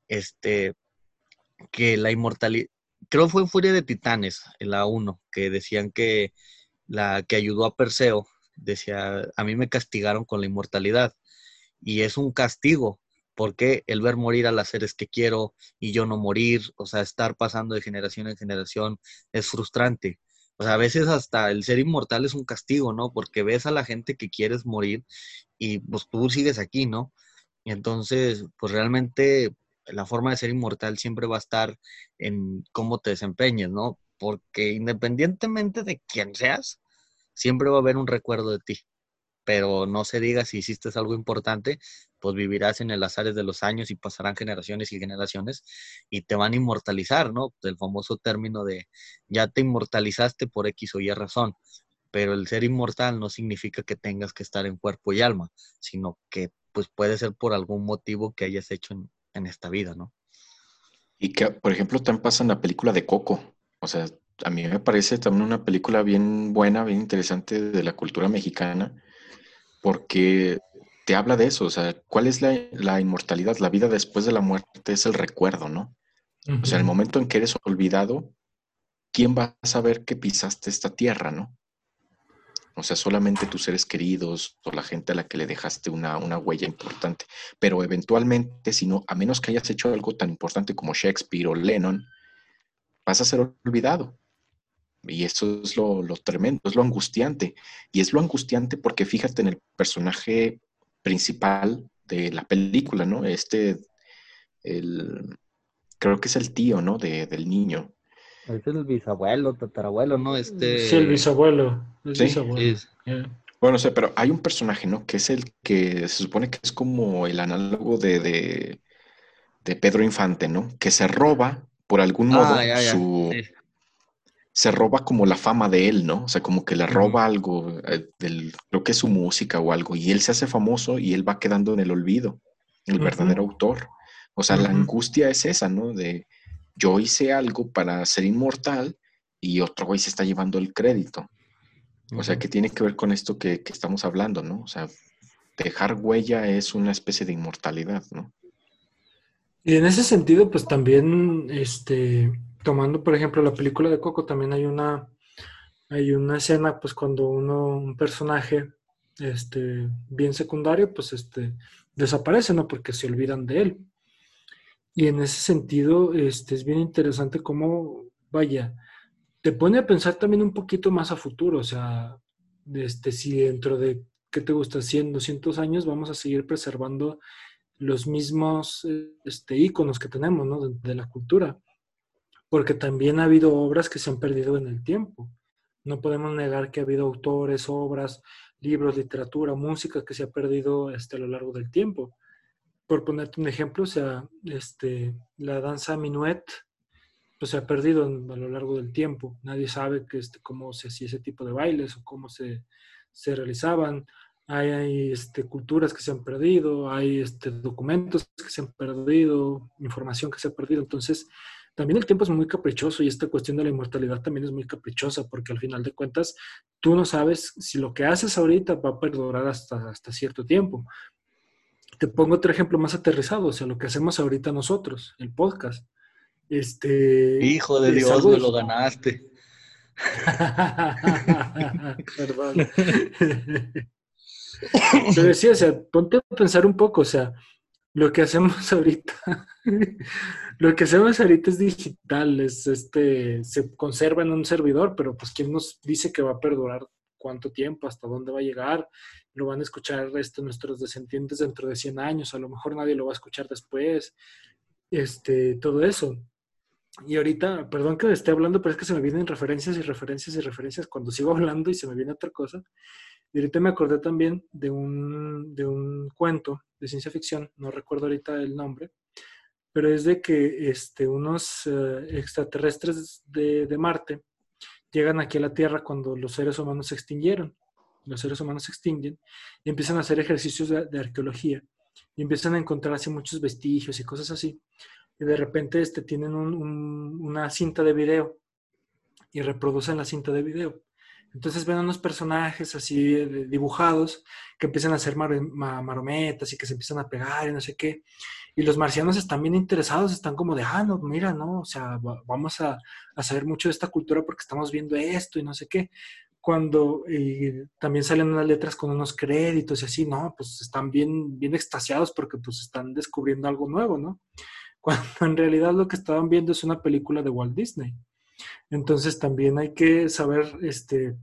este, que la inmortalidad, creo fue en Furia de Titanes, en la 1, que decían que la que ayudó a Perseo, decía, a mí me castigaron con la inmortalidad. Y es un castigo, porque el ver morir a las seres que quiero y yo no morir, o sea, estar pasando de generación en generación es frustrante. O sea, a veces hasta el ser inmortal es un castigo, ¿no? Porque ves a la gente que quieres morir y pues tú sigues aquí, ¿no? Y entonces, pues realmente la forma de ser inmortal siempre va a estar en cómo te desempeñes, ¿no? Porque independientemente de quién seas, siempre va a haber un recuerdo de ti. Pero no se diga si hiciste algo importante, pues vivirás en el azares de los años y pasarán generaciones y generaciones y te van a inmortalizar, ¿no? El famoso término de ya te inmortalizaste por X o Y razón. Pero el ser inmortal no significa que tengas que estar en cuerpo y alma, sino que pues puede ser por algún motivo que hayas hecho en, en esta vida, ¿no? Y que, por ejemplo, también pasa en la película de Coco. O sea, a mí me parece también una película bien buena, bien interesante de la cultura mexicana, porque te habla de eso, o sea, ¿cuál es la, inmortalidad? La vida después de la muerte es el recuerdo, ¿no? O sea, el momento en que eres olvidado, ¿quién va a saber que pisaste esta tierra, no? O sea, solamente tus seres queridos o la gente a la que le dejaste una, huella importante. Pero eventualmente, si no, a menos que hayas hecho algo tan importante como Shakespeare o Lennon, vas a ser olvidado. Y eso es lo, tremendo, es lo angustiante. Y es lo angustiante porque fíjate en el personaje principal de la película, ¿no? Este, el, creo que es el tío, ¿no? De, del niño. Es el bisabuelo, tatarabuelo, ¿no? Este... Sí, el bisabuelo. ¿Sí? Bueno, sé, pero hay un personaje, ¿no? Que es el que se supone que es como el análogo de, de, Pedro Infante, ¿no? Que se roba, por algún ah, modo, su... Se roba como la fama de él, ¿no? O sea, como que le roba algo, eh, del, creo que es su música o algo, y él se hace famoso y él va quedando en el olvido, el verdadero autor. O sea, la angustia es esa, ¿no? De, yo hice algo para ser inmortal y otro güey se está llevando el crédito. O sea, que tiene que ver con esto que, estamos hablando, ¿no? O sea, dejar huella es una especie de inmortalidad, ¿no? Y en ese sentido, pues también, este, tomando por ejemplo la película de Coco, también hay una, hay una escena, pues cuando uno, un personaje, este, bien secundario, pues este, desaparece, ¿no? Porque se olvidan de él. Y en ese sentido, este, es bien interesante cómo vaya, te pone a pensar también un poquito más a futuro, o sea, este, si dentro de, ¿qué te gusta? 100, 200 años vamos a seguir preservando los mismos este, íconos que tenemos, ¿no? de la cultura porque también ha habido obras que se han perdido en el tiempo. No podemos negar que ha habido autores, obras, libros, literatura, música que se ha perdido este, a lo largo del tiempo. Por ponerte un ejemplo, o sea, este, la danza minuet pues, se ha perdido a lo largo del tiempo. Nadie sabe que, este, cómo se hacía ese tipo de bailes o cómo se, se realizaban. Hay, hay este, culturas que se han perdido, hay este, documentos que se han perdido, información que se ha perdido. Entonces, también el tiempo es muy caprichoso y esta cuestión de la inmortalidad también es muy caprichosa porque al final de cuentas tú no sabes si lo que haces ahorita va a perdurar hasta, hasta cierto tiempo. Te pongo otro ejemplo más aterrizado, o sea, lo que hacemos ahorita nosotros, el podcast. Este, Hijo de Dios, me lo ganaste. Perdón. Te decía, o sea, ponte a pensar un poco, o sea, lo que hacemos ahorita, lo que hacemos ahorita es digital, es este, se conserva en un servidor, pero pues quién nos dice que va a perdurar cuánto tiempo, hasta dónde va a llegar, lo van a escuchar este, nuestros descendientes dentro de 100 años, a lo mejor nadie lo va a escuchar después, este, todo eso. Y ahorita, perdón que esté hablando, pero es que se me vienen referencias y referencias y referencias cuando sigo hablando y se me viene otra cosa. Y ahorita me acordé también de un, de un cuento de ciencia ficción, no recuerdo ahorita el nombre, pero es de que este, unos eh, extraterrestres de, de, Marte llegan aquí a la Tierra cuando los seres humanos se extinguieron. Los seres humanos se extinguen y empiezan a hacer ejercicios de, arqueología y empiezan a encontrar así muchos vestigios y cosas así. Y de repente este, tienen un, un, una cinta de video y reproducen la cinta de video. Entonces ven a unos personajes así dibujados que empiezan a hacer marometas y que se empiezan a pegar y no sé qué. Y los marcianos están bien interesados, están como de, ah, no, mira, no, o sea, vamos a, saber mucho de esta cultura porque estamos viendo esto y no sé qué. Cuando también salen unas letras con unos créditos y así, no, pues están bien, bien extasiados porque pues están descubriendo algo nuevo, ¿no? Cuando en realidad lo que estaban viendo es una película de Walt Disney. Entonces también hay que saber, este,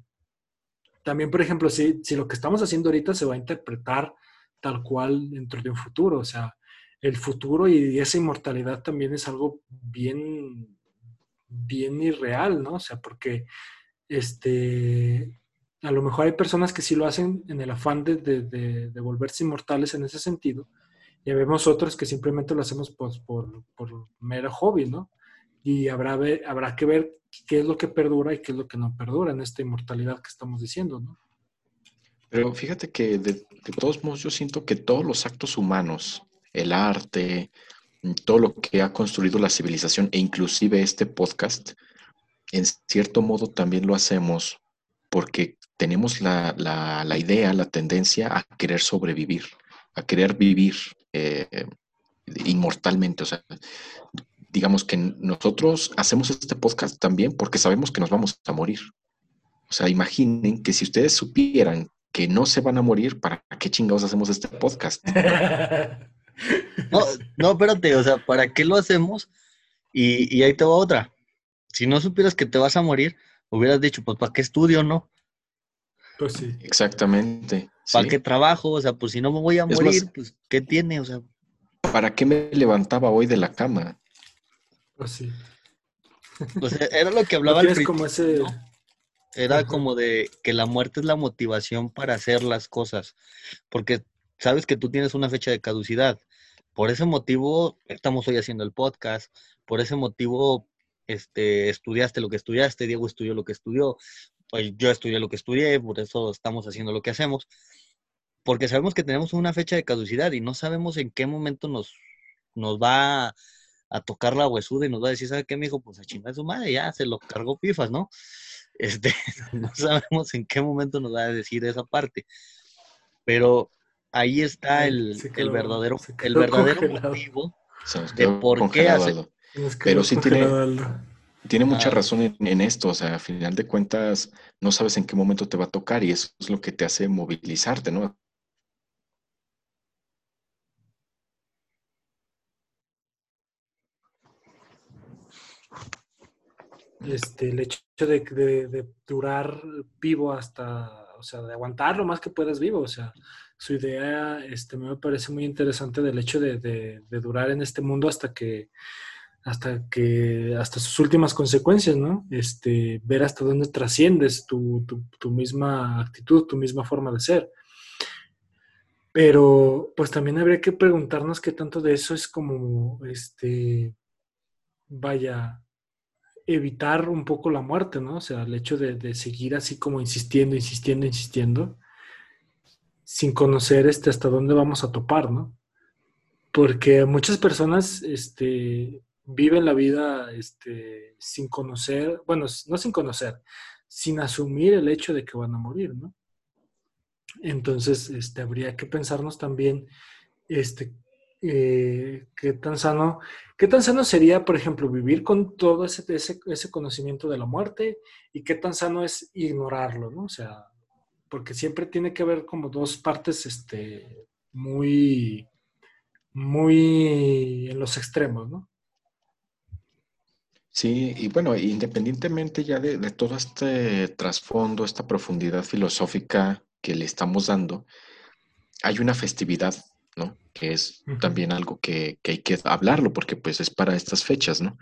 también por ejemplo, si, si lo que estamos haciendo ahorita se va a interpretar tal cual dentro de un futuro, o sea, el futuro y esa inmortalidad también es algo bien, bien irreal, ¿no? O sea, porque este, a lo mejor hay personas que sí lo hacen en el afán de, de, volverse inmortales en ese sentido, y vemos otros que simplemente lo hacemos pues, por, por mero hobby, ¿no? y habrá, habrá que ver qué es lo que perdura y qué es lo que no perdura en esta inmortalidad que estamos diciendo, ¿no? Pero fíjate que de, todos modos yo siento que todos los actos humanos, el arte, todo lo que ha construido la civilización e inclusive este podcast, en cierto modo también lo hacemos porque tenemos la, la, idea, la tendencia a querer sobrevivir, a querer vivir eh, inmortalmente. O sea, digamos que nosotros hacemos este podcast también porque sabemos que nos vamos a morir. O sea, imaginen que si ustedes supieran que no se van a morir, ¿para qué chingados hacemos este podcast? No, no, espérate, o sea, ¿para qué lo hacemos? Y, y ahí te va otra. Si no supieras que te vas a morir, hubieras dicho, pues, ¿para qué estudio, no? Pues sí. Exactamente. ¿Para qué trabajo? O sea, pues si no me voy a morir, pues, ¿qué tiene? O sea, ¿para qué me levantaba hoy de la cama? Pues sí. Pues era lo que hablaba el como ese... Era como de que la muerte es la motivación para hacer las cosas, porque sabes que tú tienes una fecha de caducidad. Por ese motivo estamos hoy haciendo el podcast, por ese motivo este, estudiaste lo que estudiaste, Diego estudió lo que estudió, pues yo estudié lo que estudié, por eso estamos haciendo lo que hacemos, porque sabemos que tenemos una fecha de caducidad y no sabemos en qué momento nos, nos va a tocar la huesuda y nos va a decir, ¿sabe qué, mijo? Pues a chingar su madre, ya se lo cargó pifas, ¿no? Este, no sabemos en qué momento nos va a decir esa parte. Pero ahí está el, el verdadero, el verdadero motivo de por qué hace. Pero sí tiene, tiene mucha ah. razón en, en, esto, o sea, a final de cuentas no sabes en qué momento te va a tocar y eso es lo que te hace movilizarte, ¿no? Este, el hecho de, durar vivo hasta, o sea, de aguantar lo más que puedas vivo, o sea, su idea este, me parece muy interesante del hecho de, de, durar en este mundo hasta que, hasta que, hasta sus últimas consecuencias, ¿no? Este, ver hasta dónde trasciendes tu, tu, tu misma actitud, tu misma forma de ser. Pero pues también habría que preguntarnos qué tanto de eso es como, este, vaya, evitar un poco la muerte, ¿no? O sea, el hecho de, seguir así como insistiendo, insistiendo, insistiendo, sin conocer este, hasta dónde vamos a topar, ¿no? Porque muchas personas este, viven la vida este, sin conocer, bueno, no sin conocer, sin asumir el hecho de que van a morir, ¿no? Entonces, este, habría que pensarnos también este, eh, qué tan sano, qué tan sano sería, por ejemplo, vivir con todo ese, ese, conocimiento de la muerte y qué tan sano es ignorarlo, ¿no? O sea, porque siempre tiene que haber como dos partes, este, muy, muy en los extremos, ¿no? Sí, y bueno, independientemente ya de, de todo este trasfondo, esta profundidad filosófica que le estamos dando, hay una festividad, ¿no? Que es también algo que, hay que hablarlo porque pues es para estas fechas, ¿no?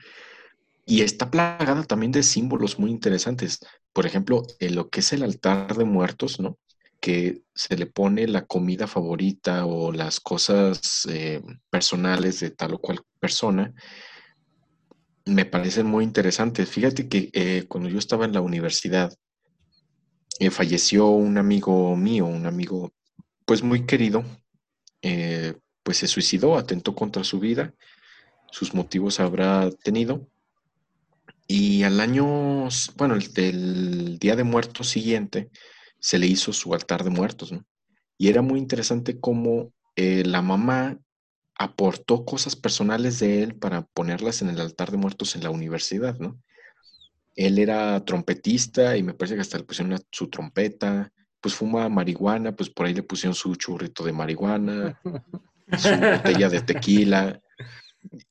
Y está plagada también de símbolos muy interesantes. Por ejemplo, en lo que es el altar de muertos, ¿no? Que se le pone la comida favorita o las cosas eh, personales de tal o cual persona. Me parecen muy interesantes. Fíjate que eh, cuando yo estaba en la universidad, eh, falleció un amigo mío, un amigo pues muy querido, eh, pues se suicidó, atentó contra su vida, sus motivos habrá tenido. Y al año, bueno, el Día de Muertos siguiente, se le hizo su altar de muertos, ¿no? Y era muy interesante cómo eh, la mamá aportó cosas personales de él para ponerlas en el altar de muertos en la universidad, ¿no? Él era trompetista y me parece que hasta le pusieron su trompeta. Pues fuma marihuana, pues por ahí le pusieron su churrito de marihuana, su botella de tequila.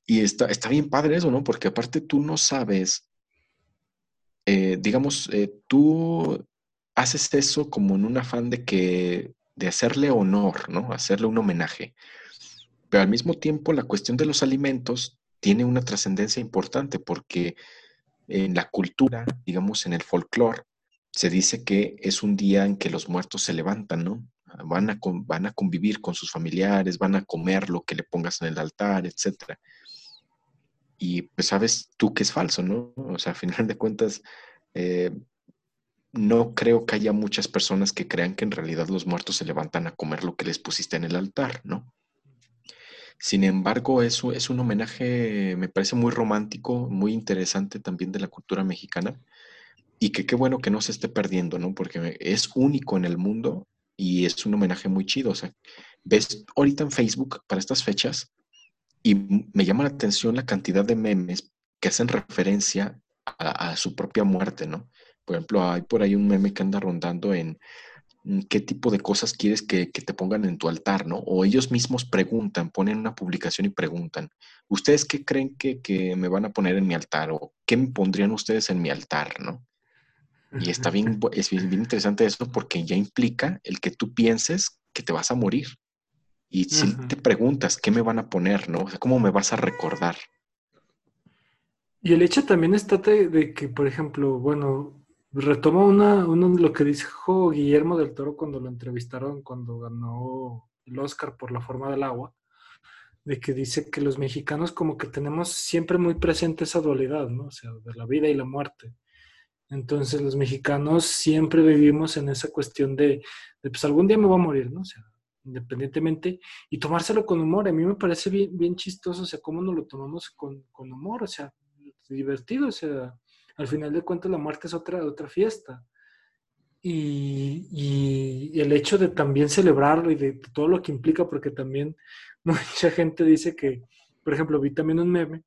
Y está, está bien padre eso, ¿no? Porque aparte tú no sabes, eh, digamos, eh, tú haces eso como en un afán de que, de hacerle honor, ¿no? Hacerle un homenaje. Pero al mismo tiempo la cuestión de los alimentos tiene una trascendencia importante porque en la cultura, digamos, en el folclore, se dice que es un día en que los muertos se levantan, ¿no? Van a, van a convivir con sus familiares, van a comer lo que le pongas en el altar, etc. Y pues sabes tú que es falso, ¿no? O sea, a final de cuentas, eh, no creo que haya muchas personas que crean que en realidad los muertos se levantan a comer lo que les pusiste en el altar, ¿no? Sin embargo, eso es un homenaje, me parece muy romántico, muy interesante también de la cultura mexicana y que qué bueno que no se esté perdiendo, ¿no? Porque es único en el mundo y es un homenaje muy chido. O sea, ves ahorita en Facebook para estas fechas y me llama la atención la cantidad de memes que hacen referencia a, su propia muerte, ¿no? Por ejemplo, hay por ahí un meme que anda rondando en Mm, qué tipo de cosas quieres que, te pongan en tu altar, ¿no? O ellos mismos preguntan, ponen una publicación y preguntan, ¿ustedes qué creen que, me van a poner en mi altar? ¿O qué me pondrían ustedes en mi altar, ¿no? Y está bien, es bien, interesante eso porque ya implica el que tú pienses que te vas a morir. Y si te preguntas, ¿qué me van a poner, no? O sea, ¿cómo me vas a recordar? Y el hecho también está de que, por ejemplo, bueno, Retomo una, lo que dijo Guillermo del Toro cuando lo entrevistaron, cuando ganó el Oscar por la forma del agua, de que dice que los mexicanos como que tenemos siempre muy presente esa dualidad, ¿no? O sea, de la vida y la muerte. Entonces los mexicanos siempre vivimos en esa cuestión de, pues algún día me voy a morir, ¿no? O sea, independientemente, y tomárselo con humor. A mí me parece bien, bien chistoso, o sea, cómo nos lo tomamos con, con humor, o sea, divertido, o sea, al final de cuentas la muerte es otra, otra fiesta. Y, el hecho de también celebrarlo y de todo lo que implica, porque también mucha gente dice que, por ejemplo, vi también un meme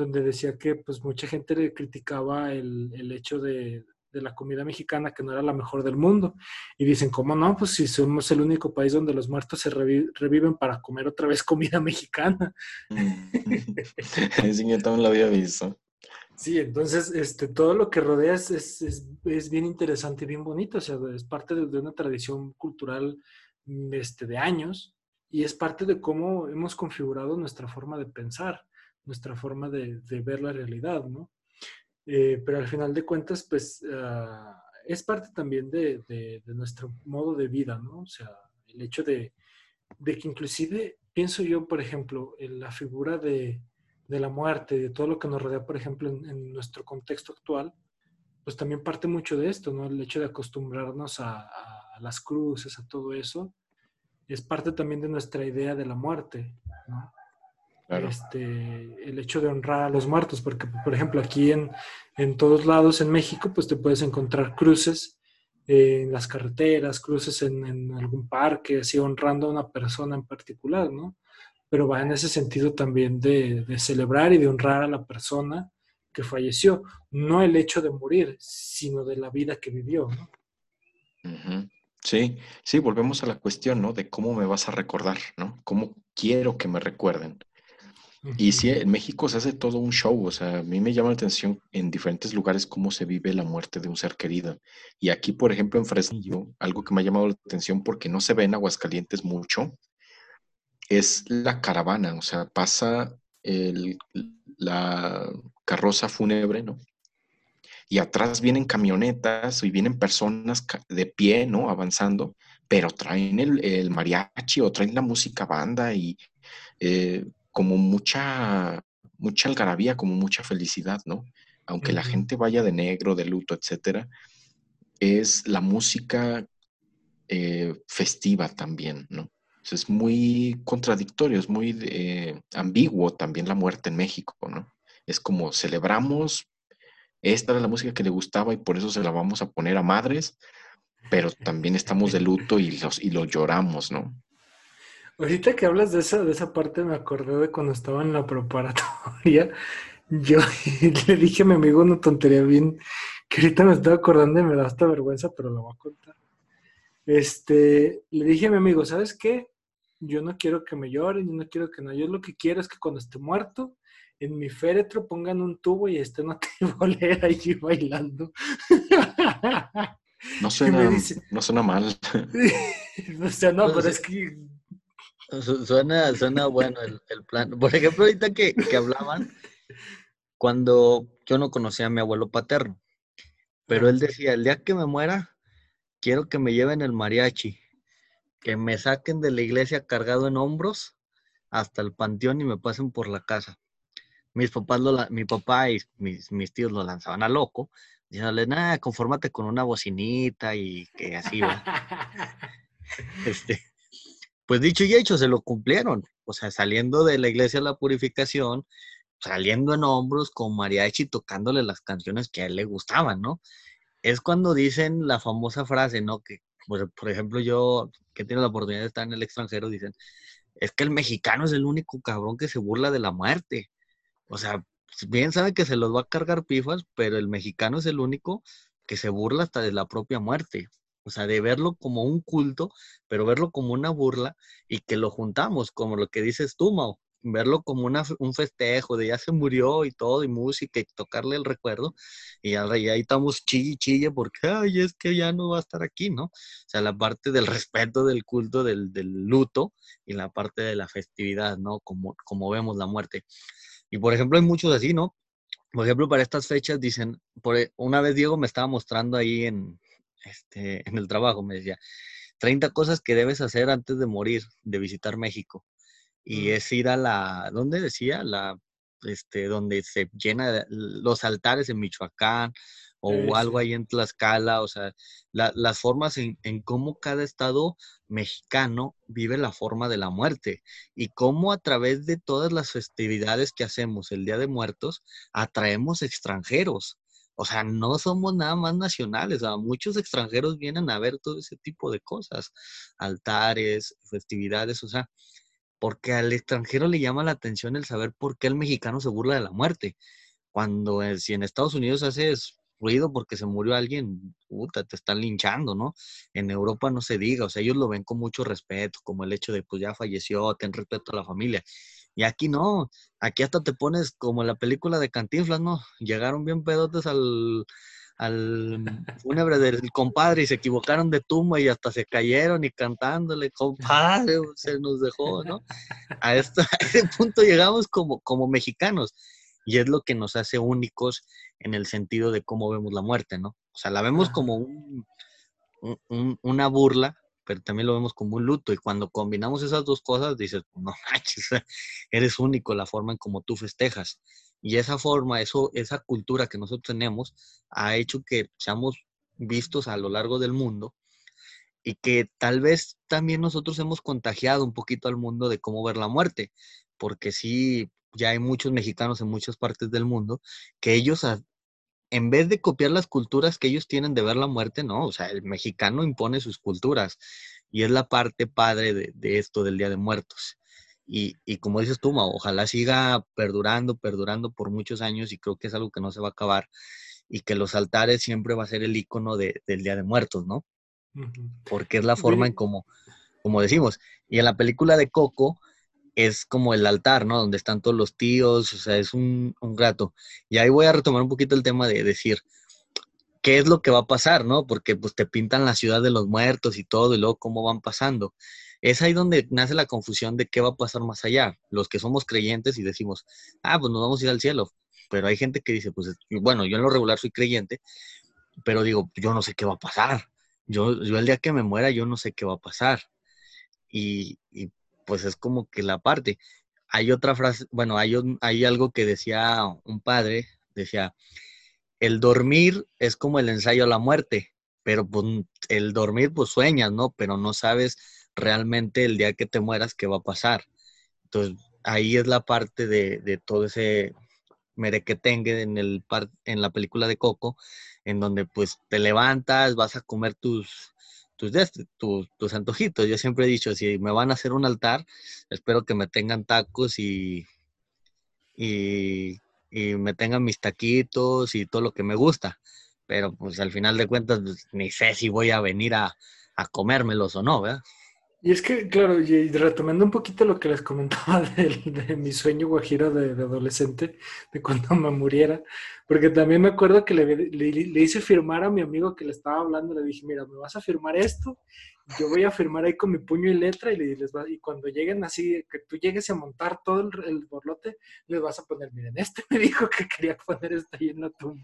donde decía que pues mucha gente le criticaba el, hecho de, la comida mexicana que no era la mejor del mundo. Y dicen, ¿cómo no? Pues si somos el único país donde los muertos se reviven para comer otra vez comida mexicana. Sí, yo también lo había visto. Sí, entonces este, todo lo que rodea es, es, bien interesante y bien bonito, o sea, es parte de, una tradición cultural mm, este, de años y es parte de cómo hemos configurado nuestra forma de pensar, nuestra forma de, ver la realidad, ¿no? Eh, pero al final de cuentas, pues ah, es parte también de, de, nuestro modo de vida, ¿no? O sea, el hecho de, que inclusive, pienso yo, por ejemplo, en la figura de, la muerte, de todo lo que nos rodea, por ejemplo, en, nuestro contexto actual, pues también parte mucho de esto, ¿no? El hecho de acostumbrarnos a, las cruces, a todo eso, es parte también de nuestra idea de la muerte, ¿no? Este, el hecho de honrar a los muertos, porque por ejemplo aquí en, en todos lados en México, pues te puedes encontrar cruces en las carreteras, cruces en, algún parque, así honrando a una persona en particular, ¿no? Pero va en ese sentido también de, celebrar y de honrar a la persona que falleció, no el hecho de morir, sino de la vida que vivió, ¿no? Sí, sí, volvemos a la cuestión, ¿no? De cómo me vas a recordar, ¿no? ¿Cómo quiero que me recuerden? Y sí, en México se hace todo un show, o sea, a mí me llama la atención en diferentes lugares cómo se vive la muerte de un ser querido. Y aquí, por ejemplo, en Fresnillo, algo que me ha llamado la atención porque no se ve en Aguascalientes mucho, es la caravana, o sea, pasa la carroza fúnebre, ¿no? Y atrás vienen camionetas y vienen personas de pie, ¿no? Avanzando, pero traen el, mariachi o traen la música banda y... Eh, como mucha, mucha algarabía, como mucha felicidad, ¿no? Aunque la gente vaya de negro, de luto, etcétera, es la música eh, festiva también, ¿no? es muy contradictorio, es muy eh, ambiguo también la muerte en México, ¿no? Es como celebramos, esta era la música que le gustaba y por eso se la vamos a poner a madres, pero también estamos de luto y, los, y lo lloramos, ¿no? Ahorita que hablas de esa, de esa parte, me acordé de cuando estaba en la preparatoria. Yo le dije a mi amigo una tontería bien, que ahorita me estoy acordando y me da hasta vergüenza, pero lo voy a contar. Este, le dije a mi amigo, ¿sabes qué? Yo no quiero que me lloren, yo no quiero que no. Yo lo que quiero es que cuando esté muerto, en mi féretro pongan un tubo y esté una tibolera allí bailando. No suena, no suena mal. o sea, no, pero es que Suena, suena bueno el, plan. Por ejemplo, ahorita que, hablaban, cuando yo no conocía a mi abuelo paterno, pero él decía, el día que me muera, quiero que me lleven el mariachi, que me saquen de la iglesia cargado en hombros hasta el panteón y me pasen por la casa. Mis papás, lo, mi papá y mis, mis tíos lo lanzaban a loco, diciéndole, nada, confórmate con una bocinita y que así va. este, pues dicho y hecho, se lo cumplieron. O sea, saliendo de la iglesia de la purificación, saliendo en hombros con mariachi tocándole las canciones que a él le gustaban, ¿no? Es cuando dicen la famosa frase, ¿no? Que, por ejemplo, yo que tengo la oportunidad de estar en el extranjero, dicen, es que el mexicano es el único cabrón que se burla de la muerte. O sea, bien sabe que se los va a cargar pifas, pero el mexicano es el único que se burla hasta de la propia muerte. O sea, de verlo como un culto, pero verlo como una burla y que lo juntamos, como lo que dices tú, Mau, verlo como una, un festejo de ya se murió y todo, y música y tocarle el recuerdo, y, ahí estamos chille chille porque, ay, es que ya no va a estar aquí, ¿no? O sea, la parte del respeto, del culto, del, del luto y la parte de la festividad, ¿no? Como, como vemos la muerte. Y por ejemplo, hay muchos así, ¿no? Por ejemplo, para estas fechas dicen, por, e, una vez Diego me estaba mostrando ahí en, este, en el trabajo, me decía, 30 cosas que debes hacer antes de morir, de visitar México. Y mm. es ir a la, ¿dónde decía? La, este, donde se llena los altares en Michoacán o algo ahí en Tlaxcala, o sea, las formas en, en, cómo cada estado mexicano vive la forma de la muerte y cómo a través de todas las festividades que hacemos el Día de Muertos atraemos extranjeros. O sea, no somos nada más nacionales, muchos extranjeros vienen a ver todo ese tipo de cosas, altares, festividades, o sea, porque al extranjero le llama la atención el saber por qué el mexicano se burla de la muerte. Cuando si en Estados Unidos haces ruido porque se murió alguien, puta, te están linchando, ¿no? En Europa no se diga, o sea, ellos lo ven con mucho respeto, como el hecho de, pues ya falleció, ten respeto a la familia. Y aquí no, aquí hasta te pones como la película de Cantinflas, ¿no? Llegaron bien pedotes al, al fúnebre del compadre y se equivocaron de tumba y hasta se cayeron y cantándole, compadre, se nos dejó, ¿no? A, esto, a ese punto llegamos como, como mexicanos y es lo que nos hace únicos en el sentido de cómo vemos la muerte, ¿no? O sea, la vemos como un, una burla, pero también lo vemos como un luto y cuando combinamos esas dos cosas dices, no manches, eres único la forma en cómo tú festejas. Y esa forma, eso, esa cultura que nosotros tenemos ha hecho que seamos vistos a lo largo del mundo y que tal vez también nosotros hemos contagiado un poquito al mundo de cómo ver la muerte, porque sí, ya hay muchos mexicanos en muchas partes del mundo que ellos, en vez de copiar las culturas que ellos tienen de ver la muerte, no, o sea, el mexicano impone sus culturas y es la parte padre de, de esto del Día de Muertos. Y, como dices tú, ojalá siga perdurando, perdurando por muchos años y creo que es algo que no se va a acabar y que los altares siempre va a ser el icono del Día de Muertos, ¿no? Porque es la forma en como, como decimos. Y en la película de Coco es como el altar, ¿no? Donde están todos los tíos, o sea, es un, un grato. Y ahí voy a retomar un poquito el tema de decir, ¿qué es lo que va a pasar, no? Porque pues te pintan la ciudad de los muertos y todo, y luego cómo van pasando es ahí donde nace la confusión de qué va a pasar más allá. Los que somos creyentes y decimos, ah, pues nos vamos a ir al cielo. Pero hay gente que dice, pues bueno, yo en lo regular soy creyente, pero digo, yo no sé qué va a pasar. Yo, yo el día que me muera, yo no sé qué va a pasar. Y, pues es como que la parte. Hay otra frase, bueno, hay, hay algo que decía un padre, decía, el dormir es como el ensayo a la muerte, pero pues, el dormir pues sueñas, ¿no? Pero no sabes realmente el día que te mueras, ¿qué va a pasar? Entonces, ahí es la parte de, todo ese merequetengue en, el en la película de Coco, en donde pues te levantas, vas a comer tus, tus, tus, tus, antojitos. Yo siempre he dicho, si me van a hacer un altar, espero que me tengan tacos y, y, y me tengan mis taquitos y todo lo que me gusta. Pero pues al final de cuentas, pues, ni sé si voy a venir a, a comérmelos o no, ¿verdad? Y es que, claro, y retomando un poquito lo que les comentaba de, mi sueño guajiro de, adolescente, de cuando me muriera, porque también me acuerdo que le, le, hice firmar a mi amigo que le estaba hablando, le dije, mira, me vas a firmar esto, yo voy a firmar ahí con mi puño y letra y, les va, y cuando lleguen así, que tú llegues a montar todo el, el, borlote, les vas a poner, miren, este me dijo que quería poner esto ahí en la tumba.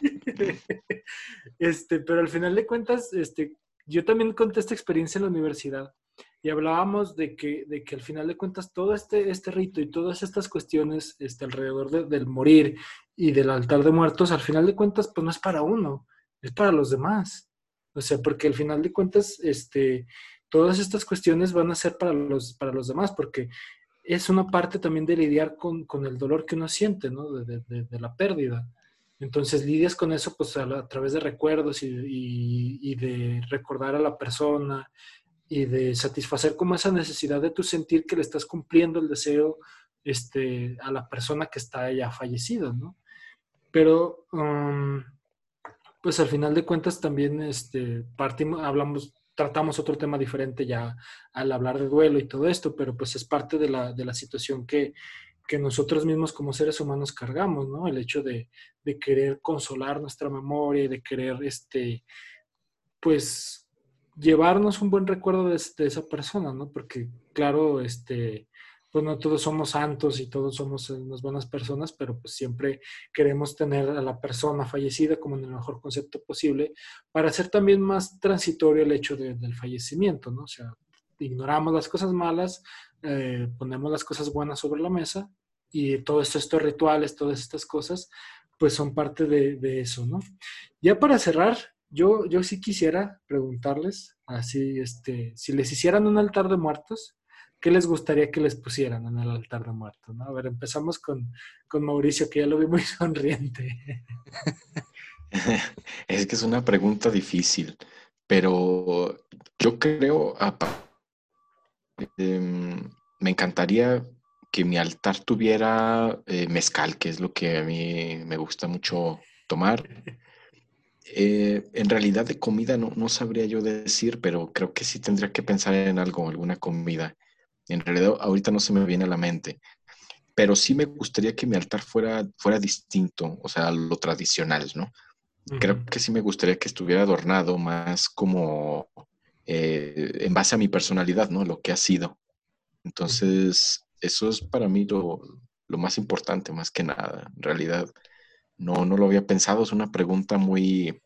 este, pero al final de cuentas, este, yo también conté esta experiencia en la universidad y hablábamos de que, de que al final de cuentas todo este, este rito y todas estas cuestiones este, alrededor del morir y del altar de muertos, al final de cuentas, pues no es para uno, es para los demás. O sea, porque al final de cuentas, este, todas estas cuestiones van a ser para los, para los demás, porque es una parte también de lidiar con, con el dolor que uno siente, ¿no? De, de, de la pérdida. Entonces lidias con eso pues a, través de recuerdos y, de recordar a la persona y de satisfacer como esa necesidad de tu sentir que le estás cumpliendo el deseo este, a la persona que está ya fallecida, ¿no? Pero um, pues al final de cuentas también este, partimos, hablamos, tratamos otro tema diferente ya al hablar de duelo y todo esto, pero pues es parte de la, de la situación que, que nosotros mismos como seres humanos cargamos, ¿no? El hecho de, querer consolar nuestra memoria y de querer, este, pues, llevarnos un buen recuerdo de, esa persona, ¿no? Porque, claro, este, pues no todos somos santos y todos somos unas buenas personas, pero pues siempre queremos tener a la persona fallecida como en el mejor concepto posible para hacer también más transitorio el hecho del fallecimiento, ¿no? O sea, ignoramos las cosas malas, eh, ponemos las cosas buenas sobre la mesa y todos estos rituales, todas estas cosas, pues son parte de, eso, ¿no? Ya para cerrar, yo, yo sí quisiera preguntarles, así, este, si les hicieran un altar de muertos, ¿qué les gustaría que les pusieran en el altar de muertos? ¿no? A ver, empezamos con, con Mauricio, que ya lo vi muy sonriente. Es que es una pregunta difícil, pero yo creo, Em, me encantaría que mi altar tuviera eh, mezcal, que es lo que a mí me gusta mucho tomar. Eh, en realidad de comida no, no, sabría yo decir, pero creo que sí tendría que pensar en algo, alguna comida. En realidad, ahorita no se me viene a la mente. Pero sí me gustaría que mi altar fuera, fuera distinto, o sea, lo tradicional, ¿no? Creo que sí me gustaría que estuviera adornado más como eh, en base a mi personalidad, ¿no? Lo que ha sido. Entonces, eso es para mí lo, lo, más importante, más que nada. En realidad, no, no lo había pensado. Es una pregunta muy,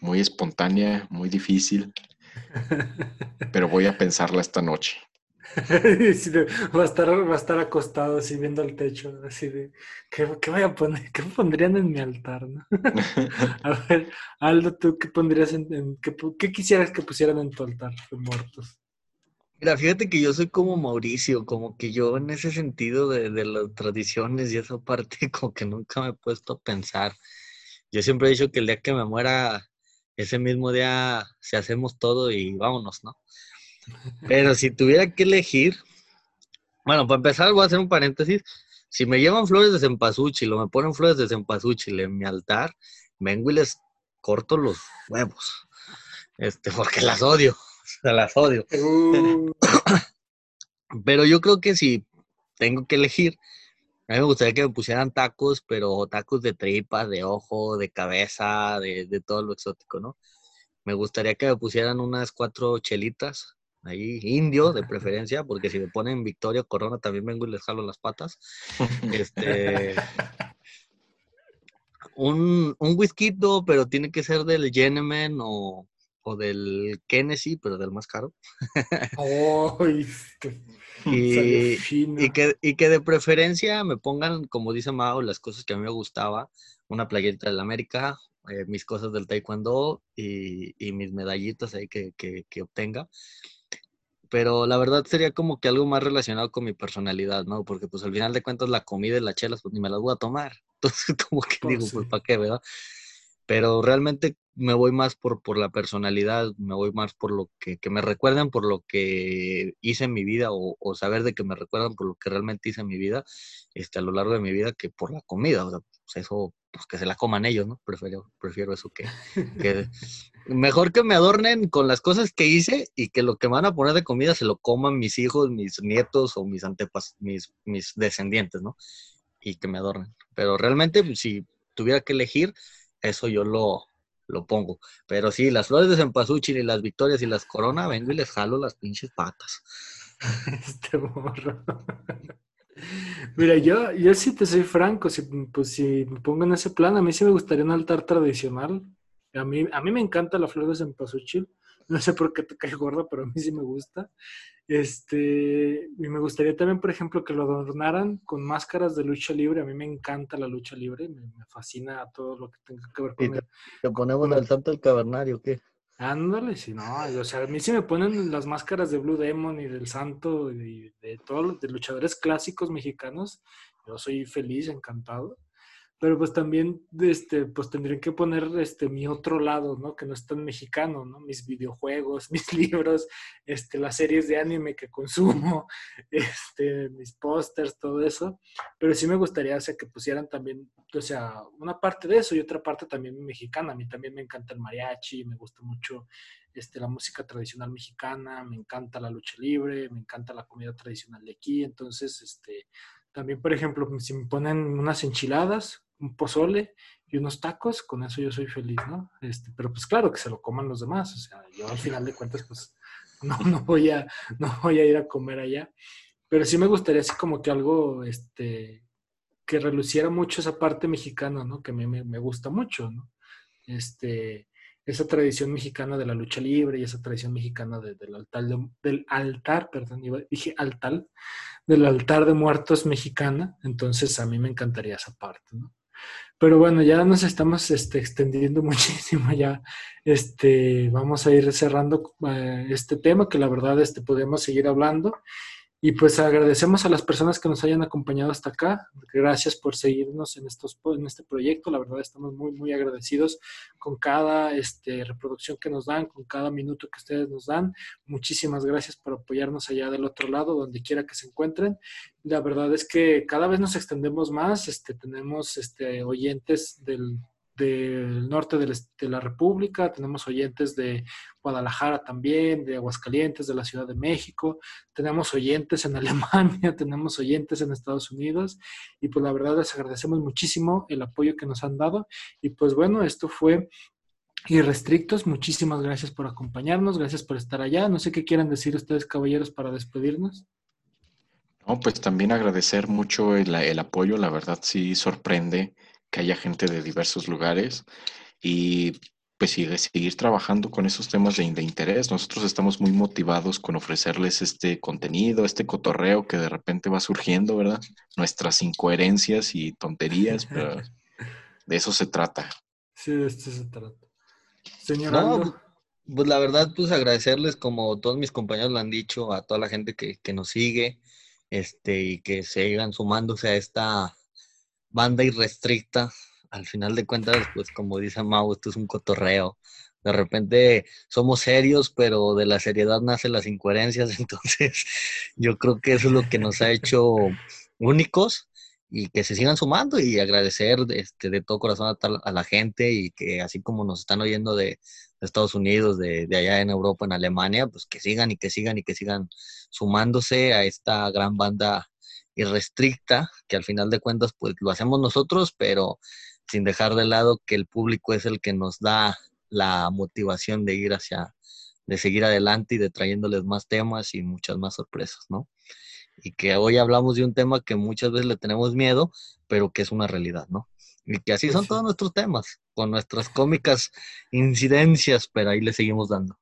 muy espontánea, muy difícil, pero voy a pensarla esta noche. va, a estar, va a estar acostado así viendo el techo, así de, ¿qué, voy a poner? ¿Qué pondrían en mi altar? ¿no? a ver, Aldo, ¿tú qué pondrías en, qué, quisieras que pusieran en tu altar de muertos? Mira, fíjate que yo soy como Mauricio, como que yo en ese sentido de, de las tradiciones y esa parte, como que nunca me he puesto a pensar. Yo siempre he dicho que el día que me muera, ese mismo día, si hacemos todo y vámonos, ¿no? Pero si tuviera que elegir, bueno, para empezar voy a hacer un paréntesis. Si me llevan flores de cempasúchil o me ponen flores de cempasúchil en mi altar, vengo y les corto los huevos. Este, porque las odio, las odio. Uh. Pero yo creo que si tengo que elegir, a mí me gustaría que me pusieran tacos, pero tacos de tripa, de ojo, de cabeza, de, de todo lo exótico, ¿no? Me gustaría que me pusieran unas cuatro chelitas, ahí indio de preferencia, porque si me ponen Victoria Corona también vengo y les jalo las patas. Este, un, un whisky, pero tiene que ser del Geneman o, o del Kennedy, pero del más caro. y, y, que, y que de preferencia me pongan, como dice Mao, las cosas que a mí me gustaba, una playerita la América, eh, mis cosas del taekwondo y, y mis medallitas ahí que, que, que obtenga pero la verdad sería como que algo más relacionado con mi personalidad, ¿no? Porque pues al final de cuentas la comida y las chelas pues ni me las voy a tomar. Entonces como que pues digo, pues ¿para qué, verdad? Pero realmente me voy más por, por la personalidad, me voy más por lo que, que me recuerdan por lo que hice en mi vida o, o, saber de que me recuerdan por lo que realmente hice en mi vida, este, a lo largo de mi vida, que por la comida. O sea, pues eso pues que se la coman ellos, ¿no? Prefiero, prefiero eso que, mejor que me adornen con las cosas que hice y que lo que van a poner de comida se lo coman mis hijos, mis nietos o mis antepas, mis, mis descendientes, ¿no? Y que me adornen. Pero realmente, pues, si tuviera que elegir, eso yo lo, lo pongo. Pero sí, las flores de cempasúchil y las victorias y las coronas, vengo y les jalo las pinches patas. Este morro. Mira, yo, yo sí te soy franco, si, pues si me pongo en ese plan, a mí sí me gustaría un altar tradicional. A mí, a mí me encanta la flor de cempasúchil. No sé por qué te cae gorda, pero a mí sí me gusta. Este, y me gustaría también, por ejemplo, que lo adornaran con máscaras de lucha libre. A mí me encanta la lucha libre, me, fascina todo lo que tenga que ver con... ¿Y te, ponemos el santo del cavernario qué? Ándale, si no, o sea, a mí sí me ponen las máscaras de Blue Demon y del Santo y de, todos los luchadores clásicos mexicanos, yo soy feliz, encantado pero pues también este, pues tendría que poner este, mi otro lado, ¿no? Que no es tan mexicano, ¿no? Mis videojuegos, mis libros, este, las series de anime que consumo, este, mis pósters, todo eso. Pero sí me gustaría sea, que pusieran también, o sea, una parte de eso y otra parte también mexicana. A mí también me encanta el mariachi, me gusta mucho este, la música tradicional mexicana, me encanta la lucha libre, me encanta la comida tradicional de aquí. Entonces, este, también, por ejemplo, si me ponen unas enchiladas, un pozole y unos tacos, con eso yo soy feliz, ¿no? Este, pero pues claro que se lo coman los demás, o sea, yo al final de cuentas pues no, no, voy, a, no voy a ir a comer allá, pero sí me gustaría así como que algo, este, que reluciera mucho esa parte mexicana, ¿no? Que me, me, me gusta mucho, ¿no? Este, esa tradición mexicana de la lucha libre y esa tradición mexicana del altar, del altar, perdón, dije altar, del altar de muertos mexicana, entonces a mí me encantaría esa parte, ¿no? Pero bueno, ya nos estamos este, extendiendo muchísimo ya. Este, vamos a ir cerrando eh, este tema que la verdad este, podemos seguir hablando. Y pues agradecemos a las personas que nos hayan acompañado hasta acá. Gracias por seguirnos en, estos, en este proyecto. La verdad estamos muy, muy agradecidos con cada este, reproducción que nos dan, con cada minuto que ustedes nos dan. Muchísimas gracias por apoyarnos allá del otro lado, donde quiera que se encuentren. La verdad es que cada vez nos extendemos más. Este, tenemos este, oyentes del del norte de la República, tenemos oyentes de Guadalajara también, de Aguascalientes, de la Ciudad de México, tenemos oyentes en Alemania, tenemos oyentes en Estados Unidos y pues la verdad les agradecemos muchísimo el apoyo que nos han dado y pues bueno, esto fue Irrestrictos, muchísimas gracias por acompañarnos, gracias por estar allá. No sé qué quieran decir ustedes, caballeros, para despedirnos. No, pues también agradecer mucho el, el apoyo, la verdad sí sorprende que haya gente de diversos lugares y pues sigue seguir trabajando con esos temas de, interés. Nosotros estamos muy motivados con ofrecerles este contenido, este cotorreo que de repente va surgiendo, ¿verdad? Nuestras incoherencias y tonterías, pero de eso se trata. Sí, de esto se trata. Señor no, pues la verdad, pues agradecerles, como todos mis compañeros lo han dicho, a toda la gente que, que nos sigue, este, y que sigan sumándose a esta banda irrestricta al final de cuentas, pues como dice Mau, esto es un cotorreo. De repente somos serios, pero de la seriedad nacen las incoherencias. Entonces, yo creo que eso es lo que nos ha hecho únicos y que se sigan sumando y agradecer este, de todo corazón a, la gente y que así como nos están oyendo de, Estados Unidos, de, de, allá en Europa, en Alemania, pues que sigan y que sigan y que sigan sumándose a esta gran banda irrestricta, que al final de cuentas pues lo hacemos nosotros, pero sin dejar de lado que el público es el que nos da la motivación de ir hacia, de seguir adelante y de trayéndoles más temas y muchas más sorpresas, ¿no? Y que hoy hablamos de un tema que muchas veces le tenemos miedo, pero que es una realidad, ¿no? Y que así pues son todos nuestros temas, con nuestras cómicas incidencias, pero ahí le seguimos dando.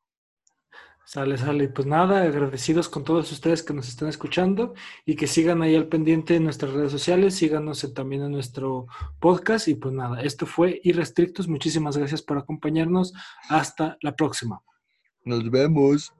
Sale, sale. Pues nada, agradecidos con todos ustedes que nos están escuchando y que sigan ahí al pendiente en nuestras redes sociales, síganos también en nuestro podcast y pues nada, esto fue Irrestrictos. Muchísimas gracias por acompañarnos. Hasta la próxima. Nos vemos.